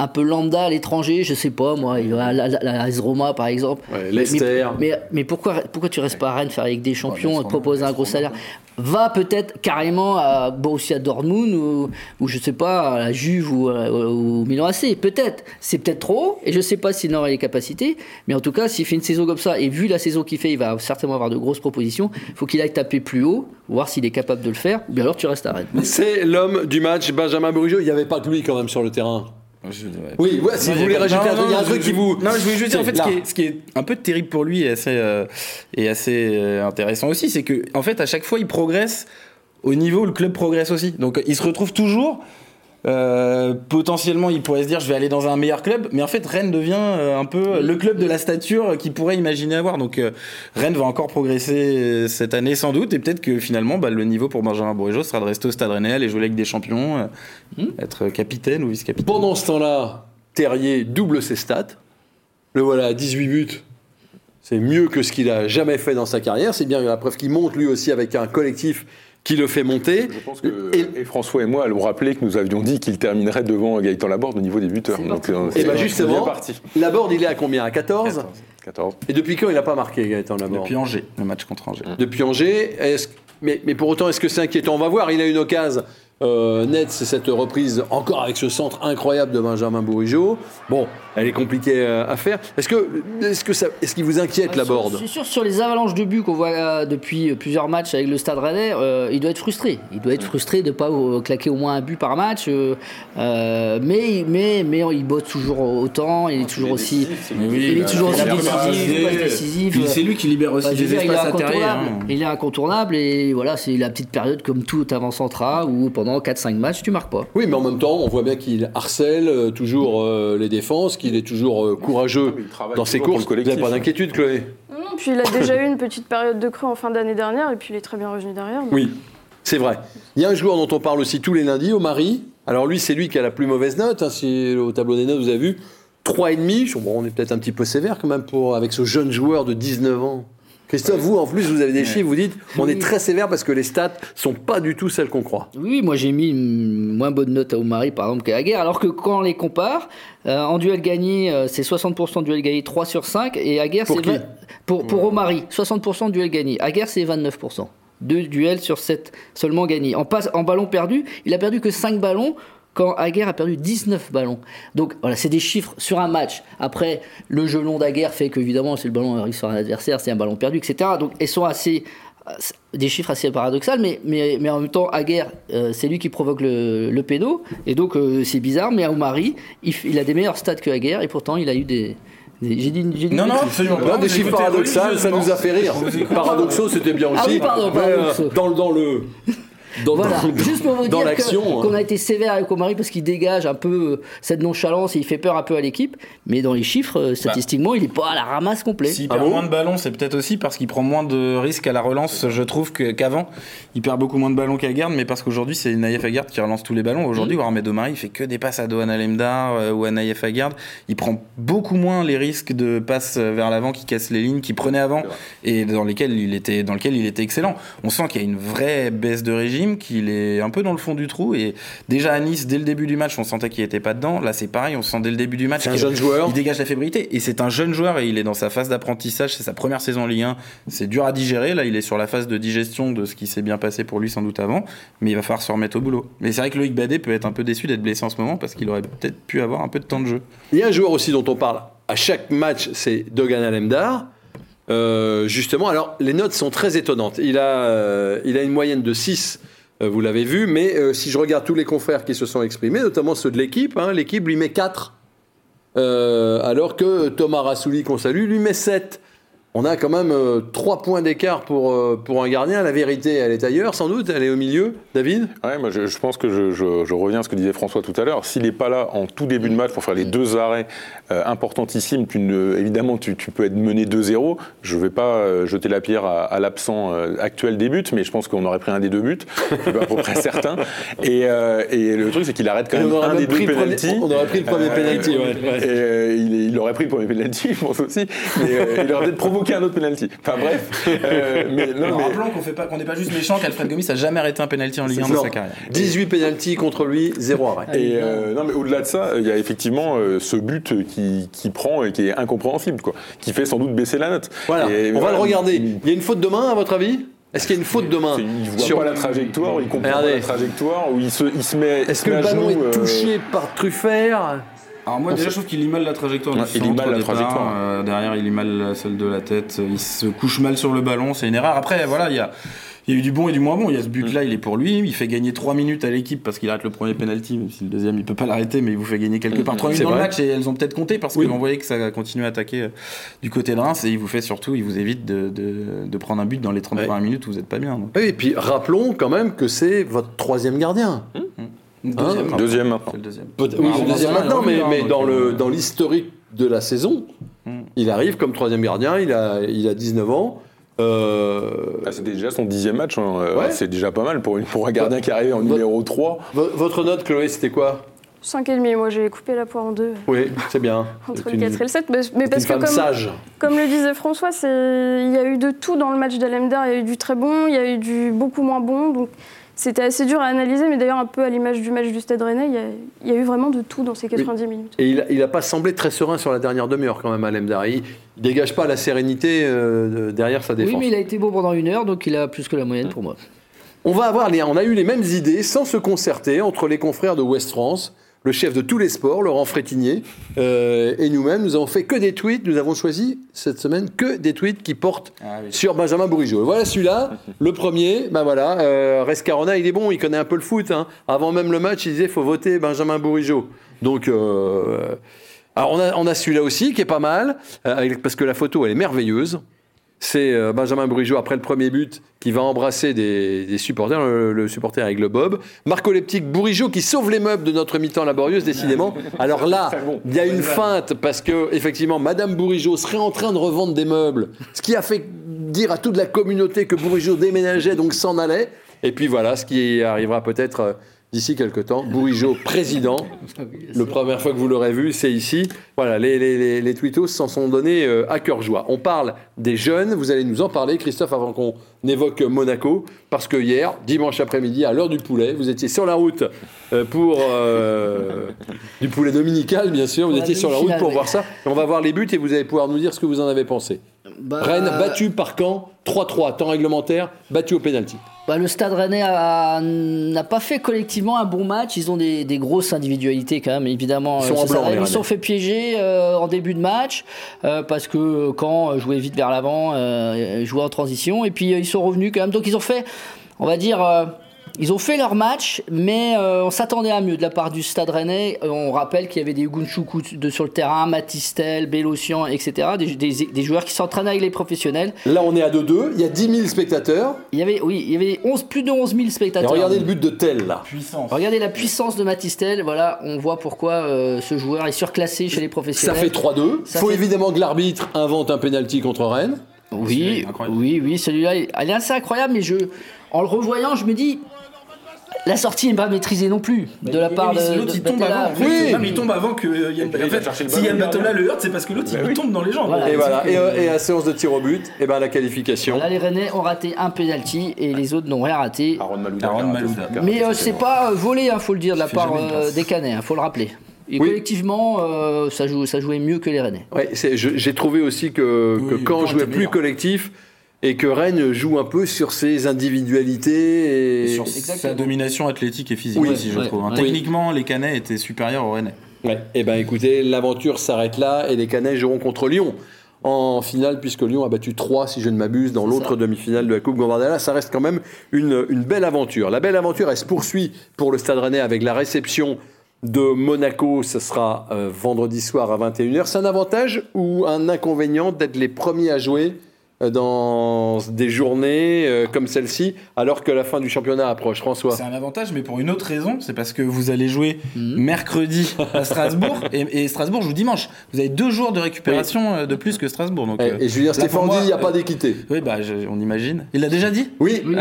un peu lambda à l'étranger, je sais pas, moi, va à la, Roma par exemple. Leicester. Mais, mais, pourquoi, pourquoi tu restes pas à Rennes faire avec des champions, te proposer un gros salaire? Va peut-être carrément à Borussia Dortmund ou, ou je sais pas, à la Juve ou, au Milan AC, peut-être. C'est peut-être trop et je sais pas s'il aura les capacités, mais en tout cas, s'il fait une saison comme ça, et vu la saison qu'il fait, il va certainement avoir de grosses propositions, il faut qu'il aille taper plus haut, voir s'il est capable de le faire, ou bien alors tu restes à Rennes. C'est l'homme du match, Benjamin Bourigeau, il n'y avait pas que lui quand même sur le terrain. Oui, si vous voulez rajouter un truc, un truc qui vous. Non, je voulais juste dire, en fait, ce qui, est, ce qui, est, un peu terrible pour lui et assez, euh, et assez euh, intéressant aussi, c'est que, en fait, à chaque fois, il progresse au niveau où le club progresse aussi. Donc, il se retrouve toujours Euh, potentiellement, il pourrait se dire je vais aller dans un meilleur club, mais en fait, Rennes devient euh, un peu le club de la stature qu'il pourrait imaginer avoir. Donc, euh, Rennes va encore progresser cette année sans doute, et peut-être que finalement, bah, le niveau pour Benjamin Bourigeau sera de rester au Stade Rennais et jouer avec des champions, euh, être capitaine ou vice-capitaine. Pendant ce temps-là, Terrier double ses stats. Le voilà à 18 buts. C'est mieux que ce qu'il a jamais fait dans sa carrière. C'est bien la preuve qu'il monte lui aussi avec un collectif qui le fait monter. Je pense que et, François et moi allons rappeler que nous avions dit qu'il terminerait devant Gaëtan Laborde au niveau des buteurs. Donc, euh, Et c'est bah bien justement, parti. Laborde, il est à combien? À 14, 14. Et depuis quand il n'a pas marqué Gaëtan Laborde? Depuis Angers, le match contre Angers. Depuis Angers. Est-ce- mais, mais pour autant, est-ce que c'est inquiétant? On va voir. Il a une occasion euh, nette, c'est cette reprise encore avec ce centre incroyable de Benjamin Bourigeau. Bon, elle est compliquée euh, à faire. Est-ce que, est-ce que ça, est-ce qu'il vous inquiète Ah, Laborde sur- C'est sûr, sur les avalanches de buts qu'on voit euh, depuis euh, plusieurs matchs avec le Stade Rennais, euh, il doit être frustré. Il doit être frustré de ne pas claquer au moins un but par match. euh, euh, mais, mais, mais il bosse toujours autant, il est toujours aussi. Mais oui, il est toujours aussi décisif, c'est lui qui libère aussi Bah, des dire, il est espaces hein. Il est incontournable et voilà, c'est la petite période comme tout avant-centra où pendant 4-5 matchs, tu marques pas. Oui, mais en même temps, on voit bien qu'il harcèle euh, toujours euh, les défenses, qu'il est toujours euh, courageux Il travaille dans ses courses. Vous n'avez collectif. pas d'inquiétude, Chloé Non, non, puis il a déjà eu une petite période de creux en fin d'année dernière et puis il est très bien revenu derrière. donc- Oui, c'est vrai. Il y a un joueur dont on parle aussi tous les lundis, Omari. Alors lui, c'est lui qui a la plus mauvaise note. hein, si au tableau des notes, vous avez vu, 3,5. Bon, on est peut-être un petit peu sévère quand même pour, avec ce jeune joueur de 19 ans. Christophe, vous, en plus, vous avez des chiffres, vous dites, on est très sévère parce que les stats sont pas du tout celles qu'on croit. Oui, moi j'ai mis une moins bonne note à Omari par exemple qu'à Aguerre, alors que quand on les compare, euh, en duel gagné, euh, c'est 60% de duel gagné, 3 sur 5, et Aguerre Pour c'est qui 20 pour, pour Omari, 60% de duel gagné. Aguerre c'est 29%. Deux duels sur 7 seulement gagnés. En, passe, en ballon perdu, il a perdu que 5 ballons quand Aguerre a perdu 19 ballons. Donc voilà, c'est des chiffres sur un match. Après, le jeu long d'Aguerre fait qu'évidemment, si le ballon arrive sur un adversaire, c'est un ballon perdu, etc. Donc ils sont assez des chiffres assez paradoxaux, mais, mais, mais en même temps, Aguerre, euh, c'est lui qui provoque le, le péno, et donc euh, c'est bizarre, mais Aoumari, il, a des meilleurs stats que Aguerre, et pourtant il a eu des... des- j'ai dit, Non, non, absolument Là, pas. des chiffres paradoxaux, ça nous a fait rire. Paradoxaux, c'était bien aussi. Ah oui, pardon, euh, paradoxaux. dans le. Dans, Voilà, dans- juste pour vous dans dire l'action. qu'on hein. a été sévère avec Omari parce qu'il dégage un peu euh, cette nonchalance et il fait peur un peu à l'équipe, mais dans les chiffres, euh, statistiquement, il est pas à la ramasse complet. S'il Ah perd bon moins de ballons, c'est peut-être aussi parce qu'il prend moins de risques à la relance, je trouve, qu'avant. Il perd beaucoup moins de ballons qu'à Garde, mais parce qu'aujourd'hui, c'est Naïef Aguerd qui relance tous les ballons. Aujourd'hui, Mm. Mohamed Omari, il fait que des passes à Dohan Alemdar euh, ou à Naïef Aguerd. Il prend beaucoup moins les risques de passes vers l'avant qui cassent les lignes qu'il prenait avant et dans lesquels il était, dans lequel il était excellent. On sent qu'il y a une vraie baisse de régime, qu'il est un peu dans le fond du trou. Et déjà à Nice, dès le début du match, on sentait qu'il était pas dedans. Là, c'est pareil, on sent dès le début du match C'est un jeune joueur. il dégage la fébrilité. Et c'est un jeune joueur et il est dans sa phase d'apprentissage. C'est sa première saison en Ligue 1. C'est dur à digérer. Là, il est sur la phase de digestion de ce qui s'est bien passé pour lui sans doute avant. Mais il va falloir se remettre au boulot. Mais c'est vrai que Loïc Badet peut être un peu déçu d'être blessé en ce moment parce qu'il aurait peut-être pu avoir un peu de temps de jeu. Il y a un joueur aussi dont on parle à chaque match, c'est Dogan Alemdar. Euh, justement, alors les notes sont très étonnantes. Il a, euh, il a une moyenne de 6, euh, vous l'avez vu, mais euh, si je regarde tous les confrères qui se sont exprimés, notamment ceux de l'équipe, hein, l'équipe lui met 4. Euh, alors que Thomas Rassouli, qu'on salue, lui met 7. On a quand même 3 points d'écart pour, euh, pour un gardien. La vérité, elle est ailleurs, sans doute, elle est au milieu. David Ouais, moi je, je pense que je, je- je reviens à ce que disait François tout à l'heure. S'il n'est pas là en tout début de match pour faire les deux arrêts euh, importantissimes, tu ne- évidemment tu, tu peux être mené 2-0. Je ne vais pas euh, jeter la pierre à, à l'absent euh, actuel des buts, mais je pense qu'on aurait pris un des deux buts, je suis à peu près certain. Et, euh, et le truc c'est qu'il arrête quand même un des deux pénaltys. on aurait pris le premier ouais, ouais. Euh, il, il aurait pris le premier penalty, je pense aussi. Mais euh, il aurait peut-être provoqué un autre penalty. Enfin bref. Euh, mais, non, mais- Rappelons qu'on fait pas- qu'on n'est pas juste méchant, qu'Alfred Gomis a jamais arrêté un penalty en Ligue 1 Non. dans sa carrière. 18 pénalties contre lui, 0 arrêt. Et euh, non, mais au-delà de ça, il y a effectivement euh, ce but qui, qui prend et qui est incompréhensible, quoi, qui fait sans doute baisser la note. Voilà, Et on va le regarder. il- y a une faute de main, à votre avis? Est-ce qu'il y a une faute de main c'est- Il voit sur- pas la trajectoire, il comprend Regardez. pas la trajectoire, où il se, il se met. Est-ce que le ballon est euh, touché par Truffert? Alors moi On déjà sait- je trouve qu'il lit mal la trajectoire Ouais, du il lit mal la départ. trajectoire. Euh, derrière il lit mal celle de la tête, il se couche mal sur le ballon, c'est une erreur. Après voilà, il y a il y a eu du bon et du moins bon. Il y a ce but-là, il est pour lui. Il fait gagner 3 minutes à l'équipe parce qu'il arrête le premier penalty, même si le deuxième, il peut pas l'arrêter, mais il vous fait gagner quelque part 3 C'est minutes dans le match et elles ont peut-être compté parce Oui. que l'on voyait que ça continue à attaquer euh, du côté de Reims et il vous fait surtout, il vous évite de, de, de prendre un but dans les 30 Ouais. minutes où vous êtes pas bien. donc. Et puis rappelons quand même que c'est votre troisième gardien. Deuxième, maintenant. Deuxième maintenant. C'est le deuxième. Peut- oui, c'est le deuxième maintenant, mais, hein, dans le dans l'historique de la saison, Hmm. il arrive comme troisième gardien. Il a il a 19 ans. Euh, Ah, C'était déjà son dixième match, hein. Euh, Ouais. c'est déjà pas mal pour, une, pour un gardien qui arrive en numéro 3. vo- votre note, Chloé, c'était quoi? 5,5, moi j'ai coupé la poire en deux Oui, c'est bien. entre C'est le 4 et le 7. Mais, mais c'est parce une que comme, sage. comme le disait François, c'est- il y a eu de tout dans le match d'Alemdar. Il y a eu du très bon, il y a eu du beaucoup moins bon. Donc c'était assez dur à analyser, mais d'ailleurs un peu à l'image du match du Stade Rennais, il y a, il y a eu vraiment de tout dans ces 90 minutes. Et il, a- il a pas semblé très serein sur la dernière demi-heure quand même, Alem Dari. Il dégage pas la sérénité euh, de- derrière sa défense. Oui, mais il a été bon pendant une heure, donc il a plus que la moyenne pour moi. On va avoir les, on a eu les mêmes idées sans se concerter entre les confrères de West France, le chef de tous les sports, Laurent Frétinier, euh, et nous-mêmes. Nous avons fait que des tweets. Nous avons choisi cette semaine que des tweets qui portent Ah oui. sur Benjamin Bourigeau. Voilà celui-là, le premier. Ben voilà, euh, Rescarona, il est bon, il connaît un peu le foot. hein. Avant même le match, il disait faut voter Benjamin Bourigeau. Donc, euh, alors on a, on a celui-là aussi qui est pas mal parce que la photo elle est merveilleuse. C'est euh, Benjamin Bourigeau après le premier but qui va embrasser des, des supporters, le, le supporter avec le bob. Marco Leptique, Bourigeau qui sauve les meubles de notre mi-temps laborieuse, décidément. Alors là, il y a une feinte parce que effectivement, Madame Bourigeau serait en train de revendre des meubles, ce qui a fait dire à toute la communauté que Bourigeau déménageait, donc s'en allait. Et puis voilà, ce qui arrivera peut-être euh, d'ici quelques temps. Bourigeau président. La première fois que vous l'aurez vu, c'est ici. Voilà, les, les, les, les tweetos s'en sont donnés euh, à cœur joie. On parle des jeunes, vous allez nous en parler, Christophe, avant qu'on évoque Monaco, parce que hier, dimanche après-midi, à l'heure du poulet, vous étiez sur la route euh, pour euh, du poulet dominical, bien sûr, vous étiez sur la route pour voir ça. Et on va voir les buts et vous allez pouvoir nous dire ce que vous en avez pensé. Bah, Rennes battu par Caen, 3-3, temps réglementaire, battu au pénalty. Bah, le Stade Rennais n'a pas fait collectivement un bon match. Ils ont des, des grosses individualités quand même, évidemment. Ils sont Euh, blanc, Ils se sont fait piéger euh, en début de match euh, parce que quand jouait vite vers l'avant, euh, jouait en transition. Et puis euh, ils sont revenus quand même. Donc ils ont fait, on va dire. Ils ont fait leur match, mais euh, on s'attendait à mieux de la part du Stade Rennais. Euh, on rappelle qu'il y avait des Gunchoukou de sur le terrain, Matistel, Bélocian, etc. Des, des- des joueurs qui s'entraînent avec les professionnels. Là, on est à 2-2, il y a 10 000 spectateurs. Il y avait, oui, il y avait 11, plus de 11 000 Et spectateurs. regardez le but de Tel, là. Puissance. Regardez la puissance de Matistel, voilà, on voit pourquoi euh, ce joueur est surclassé chez les Ça professionnels. fait 3-2. Ça faut fait- évidemment que l'arbitre invente un penalty contre Rennes. Oui, Celui-là, il est incroyable. oui, oui, celui-là, il il est assez incroyable, mais je, en le revoyant, je me dis, la sortie n'est pas maîtrisée non plus de la part de, si l'autre il tombe avant. Oui. Non, mais il tombe avant que euh, Yann. En fait, si Yann. Batola le heurte, c'est parce que l'autre il lui tombe dans les jambes. Voilà. Et voilà. c'est Et, que- euh, et à séance de tir au but, et ben la qualification. Là, les Rennais ont raté un penalty et les autres n'ont rien raté. Aaron Malouda. Aaron Malouda. Mais euh, c'est pas euh, volé, hein, faut le dire, de la part euh, des Canets, hein, faut le rappeler. Et Oui. collectivement, euh, ça, joue, ça jouait mieux que les Rennais. Ouais, j'ai trouvé aussi que, quand on jouait plus meilleur. collectif et que Rennes joue un peu sur ses individualités. Et Et... sur Exactement. sa domination athlétique et physique Oui. aussi, je Ouais, trouve. hein. ouais. Techniquement, les Canets étaient supérieurs aux Rennais. Ouais. Eh ben écoutez, l'aventure s'arrête là et les Canets joueront contre Lyon en finale puisque Lyon a battu 3 si je ne m'abuse dans l'autre demi-finale de la Coupe Gambardella. Ça reste quand même une, une belle aventure. La belle aventure elle se poursuit pour le Stade Rennais avec la réception de Monaco. Ce sera euh, vendredi soir à 21h. C'est un avantage ou un inconvénient d'être les premiers à jouer dans des journées euh, comme celle-ci alors que la fin du championnat approche François C'est un avantage, mais pour une autre raison, c'est parce que vous allez jouer mercredi à Strasbourg et, et Strasbourg joue dimanche. Vous avez deux jours de récupération euh, de plus que Strasbourg. Donc, Et, euh, et Julien Stéphane dit il n'y a pas euh, d'équité. Oui, bah, je- on imagine. Il l'a déjà dit Oui, Ah il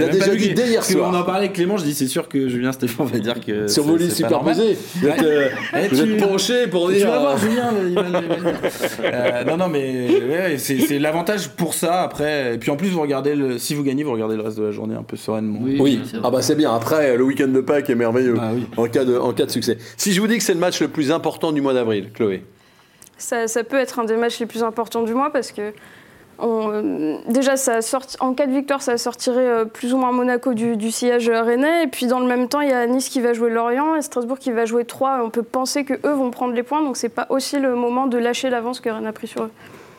l'a déjà dit dès hier soir. On en parlait avec Clément, je dis c'est sûr que Julien Stéphane va dire que. sur vos lits superposés. Vous êtes, euh, Eh, vous tu- êtes penchés pour Tu dire. vas voir euh, Julien, il va- il va le dire. Euh, non, non, mais ouais, c'est l'avantage pour ça. Après, et puis en plus, vous regardez le, si vous gagnez, vous regardez le reste de la journée un peu sereinement. Oui, ah bah c'est bien. Après, le week-end de Pâques est merveilleux Ah oui. en, cas de, en cas de succès. Si je vous dis que c'est le match le plus important du mois d'avril, Chloé. Ça, ça peut être un des matchs les plus importants du mois parce que on, euh, déjà, ça sorti- en cas de victoire, ça sortirait euh, plus ou moins Monaco du, du sillage rennais. Et puis dans le même temps, il y a Nice qui va jouer Lorient et Strasbourg qui va jouer Troyes. On peut penser que eux vont prendre les points, donc c'est pas aussi le moment de lâcher l'avance que Rennes a pris sur eux.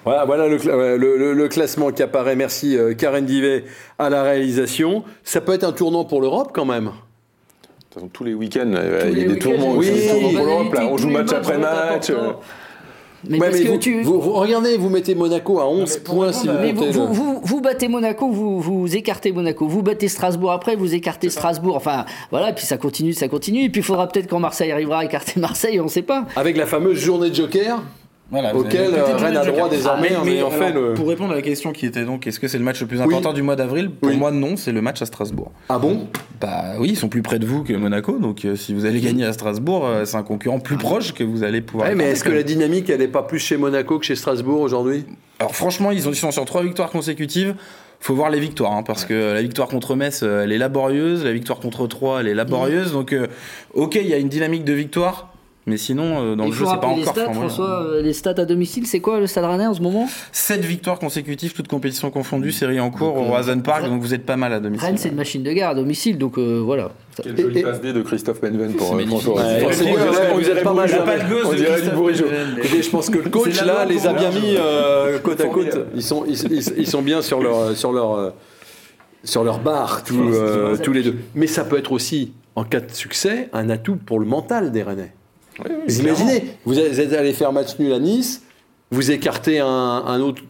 Voilà, voilà le, ouais, le- le- le classement qui apparaît. Merci euh, Karen Divet à la réalisation. Ça peut être un tournant pour l'Europe quand même. Tous les euh, Tous il y a des week-ends, tourments, oui, il y a des tourments pour l'Europe. là. On joue match après match. euh, Mais Ouais, parce mais que vous, tu. vous- vous- regardez, vous mettez Monaco à 11 mais pour points si vous Mais vous, montez vous, vous, vous battez Monaco, vous, vous écartez Monaco. Vous battez Strasbourg après, vous écartez Strasbourg. Enfin, voilà, et puis ça continue, ça continue. Et puis il faudra peut-être quand Marseille arrivera à écarter Marseille, on sait pas. Avec la fameuse journée de Joker, Voilà, auquel euh, Rennes a le droit désormais Mais- en mais ayant fait alors, le. Pour répondre à la question qui était donc, est-ce que c'est le match le plus important du mois d'avril? Pour Oui. moi, non, c'est le match à Strasbourg. Ah bon? Bah oui, ils sont plus près de vous que Monaco, donc euh, si vous allez gagner à Strasbourg, euh, c'est un concurrent plus proche que vous allez pouvoir. Ouais, mais est-ce que la dynamique, elle est pas plus chez Monaco que chez Strasbourg aujourd'hui? Alors franchement, ils, ont- ils sont sur trois victoires consécutives. Faut voir les victoires, hein, parce que la victoire contre Metz, elle est laborieuse, la victoire contre Troyes, elle est laborieuse. Donc, euh, ok, il y a une dynamique de victoire, mais sinon, euh, dans le jeu, c'est pas les encore stats. François. euh, Les stats à domicile, c'est quoi le Stade Rennais en ce moment? 7 victoires consécutives, toutes compétitions confondues, série en cours au Roison Park, donc vous êtes pas mal à domicile. Rennes, c'est une machine de guerre à domicile, donc euh, voilà. Quelle jolie passe D de Christophe Benven pour euh. François. On dirait- ouais, on vous dirait êtes pas mal Bourigeau. jamais. On dirait du. Écoutez, je pense que le coach là les a bien mis euh, côte à côte. Ils sont, bien sur leur, euh, sur barre tous, euh, tous les deux. Mais ça peut être aussi, en cas de succès, un atout pour le mental des Rennais. Oui, oui, Vous imaginez, vous êtes allé faire match nul à Nice, vous écartez un, un autre.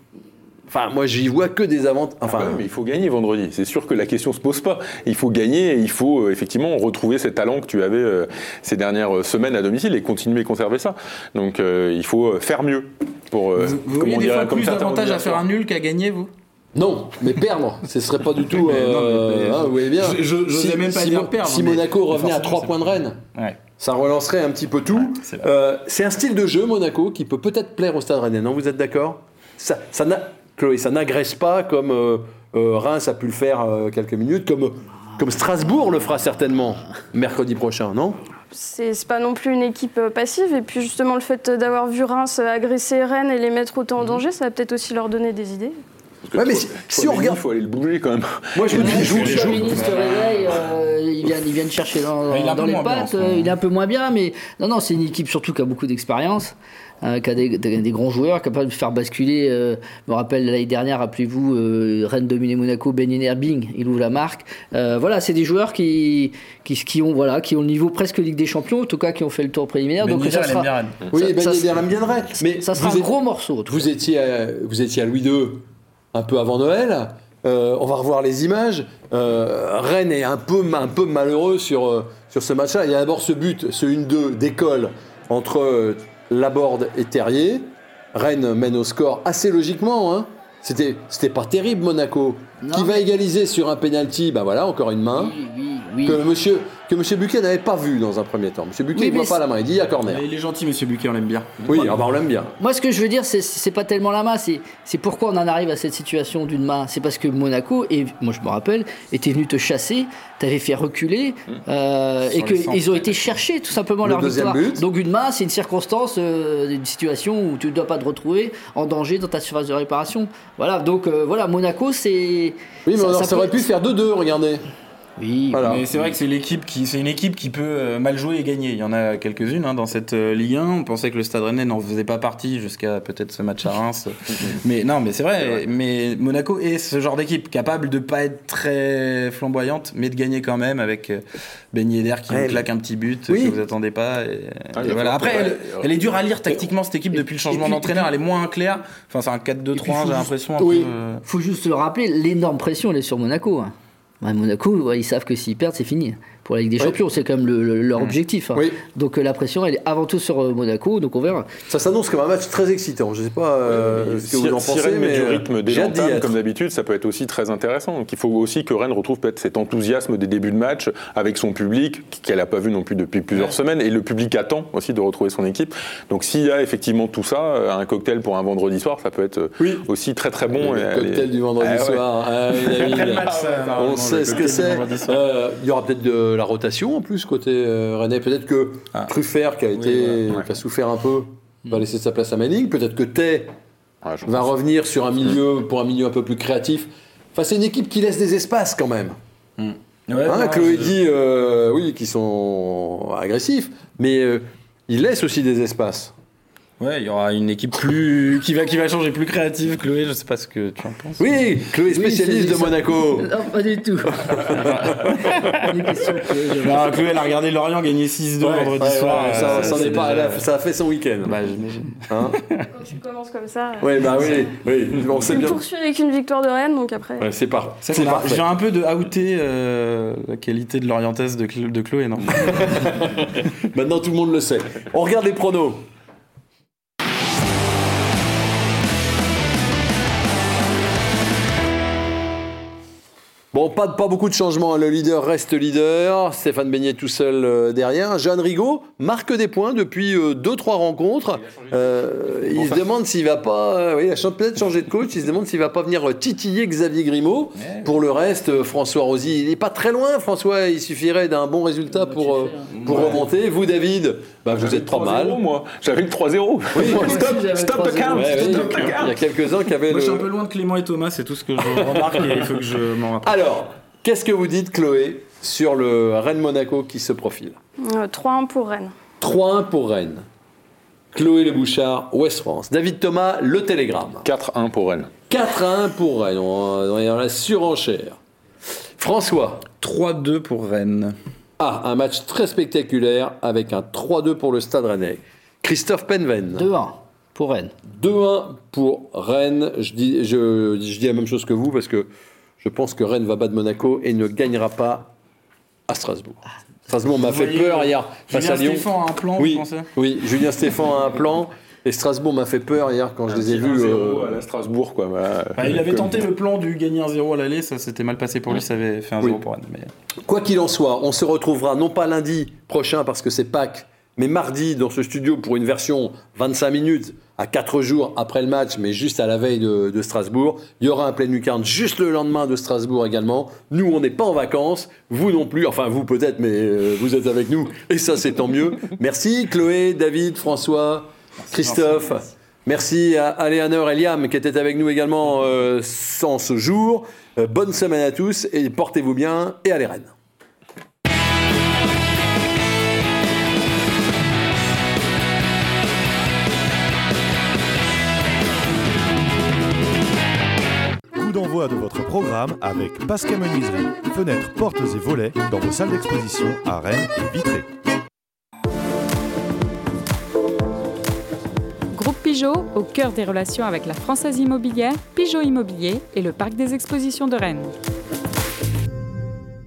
Enfin, moi, j'y vois que des avantages. Enfin, Ah ouais, mais il faut gagner vendredi. C'est sûr que la question se pose pas. Il faut gagner et il faut euh, effectivement retrouver ces talents que tu avais euh, ces dernières euh, semaines à domicile et continuer à conserver ça. Donc euh, il faut faire mieux pour. euh, Vous, vous comme voyez des fois comme plus d'avantages à faire un nul qu'à gagner, vous? Non, mais perdre, ce serait pas du tout. Non, mais- mais- hein, vous voyez bien. Je- je- j'osais même pas si, dire perdre, si Monaco revenait à forcément, 3 c'est points de Rennes, Ouais. Ça relancerait un petit peu tout. Euh, c'est un style de jeu, Monaco, qui peut peut-être plaire au Stade Rennais. Non, vous êtes d'accord? Ça, ça n'a- Chloé, ça n'agresse pas comme euh, euh, Reims a pu le faire euh, quelques minutes, comme, comme Strasbourg le fera certainement mercredi prochain, non? C'est pas non plus une équipe passive. Et puis justement, le fait d'avoir vu Reims agresser Rennes et les mettre autant en danger, ça va peut-être aussi leur donner des idées. Parce que Ouais, mais toi- si- on regarde- il faut aller le bouger quand même. Moi, je vous dis, Ouais, joue, le joue. ministre réveille, euh, chercher dans, Il est un dans peu les bien pattes. euh, il est un peu moins bien, mais non, non, c'est une équipe surtout qui a beaucoup d'expérience, euh, qui a des, des- des grands joueurs, capable de faire basculer. euh, je me rappelle l'année dernière, rappelez-vous, euh, Rennes dominé Monaco, Ben Yedder, Bing, il ouvre la marque. Euh, voilà, c'est des joueurs qui, qui, qui ont voilà, qui ont le niveau presque Ligue des Champions, en tout cas qui ont fait le tour préliminaire. Ben donc ça il sera, bien. Oui, Ça- Ben ça bien ça sera vous un êtes- gros morceau. Vous étiez, à, vous étiez à Louis II un peu avant Noël. Euh, on va revoir les images. Euh, Rennes est un peu, un malheureux sur, euh, sur ce match-là. Il y a d'abord ce but, ce 1-2 d'école entre Laborde et Terrier. Rennes mène au score assez logiquement. Hein. C'était, c'était pas terrible Monaco. Qui va égaliser sur un penalty, bah voilà, encore une main. Oui, oui, oui. Que monsieur, que monsieur Buquet n'avait pas vu dans un premier temps. Monsieur Buquet Oui, ne voit pas la main, il dit il y a corner. Il est gentil, monsieur Buquet, on l'aime bien. Oui, ah bah on l'aime bien. Moi, ce que je veux dire, c'est c'est pas tellement la main, c'est c'est pourquoi on en arrive à cette situation d'une main. C'est parce que Monaco, et moi je me rappelle, était venu te chasser, t'avais fait reculer, euh, Sur et qu'ils ont été chercher tout simplement Le leur deuxième victoire. but. Donc une main, c'est une circonstance, euh, une situation où tu ne dois pas te retrouver en danger dans ta surface de réparation. Voilà, donc euh, voilà, Monaco, c'est. Oui, mais ça- on ça ça aurait pu faire 2-2, regardez. Oui, Voilà. Mais c'est vrai que c'est l'équipe qui, c'est une équipe qui peut euh, mal jouer et gagner. Il y en a quelques-unes hein, dans cette euh, Ligue 1. On pensait que le Stade Rennais n'en faisait pas partie jusqu'à peut-être ce match à Reims. mais non, mais c'est vrai, Mais Monaco est ce genre d'équipe capable de pas être très flamboyante, mais de gagner quand même avec euh, Ben Yedder qui Ouais, vous claque un petit but Oui. que vous attendez pas. Et, Ah, et voilà. Après, elle, est dure à lire tactiquement cette équipe depuis le changement d'entraîneur. Elle est moins claire. Enfin, c'est un 4-2-3, j'ai l'impression. oui. peu, faut juste le rappeler, l'énorme pression, elle est sur Monaco. hein. Monaco, ils savent que s'ils perdent, c'est fini. Pour la Ligue des Oui. Champions, c'est quand même le- le- leur objectif. hein. Oui. Donc euh, la pression, elle est avant tout sur euh, Monaco, donc on verra. Ça s'annonce comme un match très excitant. Je ne sais pas euh, ce que si, vous en si pensez, Rennes met mais du euh, rythme dès l'entame, comme d'habitude, ça peut être aussi très intéressant. Donc il faut aussi que Rennes retrouve peut-être cet enthousiasme des débuts de match avec son public, qu'elle n'a pas vu non plus depuis plusieurs semaines, et le public attend aussi de retrouver son équipe. Donc s'il y a effectivement tout ça, un cocktail pour un vendredi soir, ça peut être Oui. aussi très très bon. le et cocktail du vendredi Ah ouais. soir. Ah, oui, David. Après le match, ça, on sait ce que c'est. Il y aura peut-être de la rotation en plus côté euh, Rennais. Peut-être que Ah. Truffert, qui a, été, ouais, ouais. qui a souffert un peu, va laisser sa place à Manning. Peut-être que Tay Ouais, va pense. revenir sur un milieu pour un milieu un peu plus créatif. Enfin, c'est une équipe qui laisse des espaces quand même. Ouais, Hein, Chloé je- dit, euh, oui, qui sont agressifs, mais euh, ils laissent aussi des espaces. Ouais, il y aura une équipe plus qui va qui va changer, plus créative. Chloé, je sais pas ce que tu en penses. Oui, Chloé, spécialiste de Monaco. Non, pas du tout. Non, Chloé, elle a regardé Lorient gagner 6-2 vendredi Ouais, soir. ouais, ça, euh, pas, déjà- a- ça a fait son week-end. Bah, j'imagine. Hein Quand tu commences comme ça, euh, ouais, bah oui, oui, on sait bien. poursuis avec une victoire de Rennes, donc après. Ouais, c'est par- C'est viens un peu de outer euh, la qualité de l'orientaise de Chloé, non Maintenant, tout le monde le sait. On regarde les pronos. Bon, pas, pas beaucoup de changements. Le leader reste leader. Stéphane Beignet tout seul euh, derrière. Jeanne Rigaud marque des points depuis 2-3 rencontres. Euh, il se demande s'il va pas. euh, oui, il a peut-être changé de coach. Il se demande s'il va pas venir euh, titiller Xavier Grimaud. Pour le reste, euh, François Rosy, il n'est pas très loin, François. Il suffirait d'un bon résultat pour, euh, pour remonter. Vous, David, bah, vous êtes pas mal. moi. J'avais le 3-0. Stop, stop the count. Ouais, ouais, il y a quelques-uns qui avaient Moi, je suis un peu loin de Clément et Thomas, c'est tout ce que je remarque et il faut que je m'en rappelle. Alors, qu'est-ce que vous dites, Chloé, sur le Rennes-Monaco qui se profile Euh, 3-1 pour Rennes. 3-1 pour Rennes. Chloé Le Bouchard, Ouest France. David Thomas, Le Télégramme. 4-1 pour Rennes. 4-1 pour Rennes. On est dans la surenchère. François. 3-2 pour Rennes. Ah, un match très spectaculaire avec un 3-2 pour le Stade Rennais. Christophe Penven. 2-1 pour Rennes. 2-1 pour Rennes. Je dis, je, je dis la même chose que vous parce que je pense que Rennes va battre Monaco et ne gagnera pas à Strasbourg. Strasbourg m'a fait peur hier face Julien à Lyon. Stéphan a un plan, oui, vous pensez? oui, Julien Stéphan a un plan et Strasbourg m'a fait peur hier quand je les ai vus. 1-0 euh, à la Strasbourg, quoi. voilà. Bah, il avait Comme- tenté le plan du gagner 1-0 à l'aller, ça s'était mal passé pour lui, ça avait fait 1-0 Oui. pour. Mais... Quoi qu'il en soit, on se retrouvera non pas lundi prochain parce que c'est Pâques, mais mardi dans ce studio pour une version 25 minutes à 4 jours après le match, mais juste à la veille de, de Strasbourg. Il y aura un plein lucarne juste le lendemain de Strasbourg également. Nous, on n'est pas en vacances, vous non plus, enfin vous peut-être, mais euh, vous êtes avec nous et ça c'est tant mieux. Merci Chloé, David, François, Christophe. Merci à Aléanor et Liam qui étaient avec nous également euh, sans ce jour. Euh, bonne semaine à tous et portez-vous bien et allez Rennes. Coup d'envoi de votre programme avec Pascal Menuiserie, fenêtres, portes et volets dans vos salles d'exposition à Rennes et Vitré. Pigeot, au cœur des relations avec la Française Immobilière, Pigeot Immobilier et le Parc des Expositions de Rennes.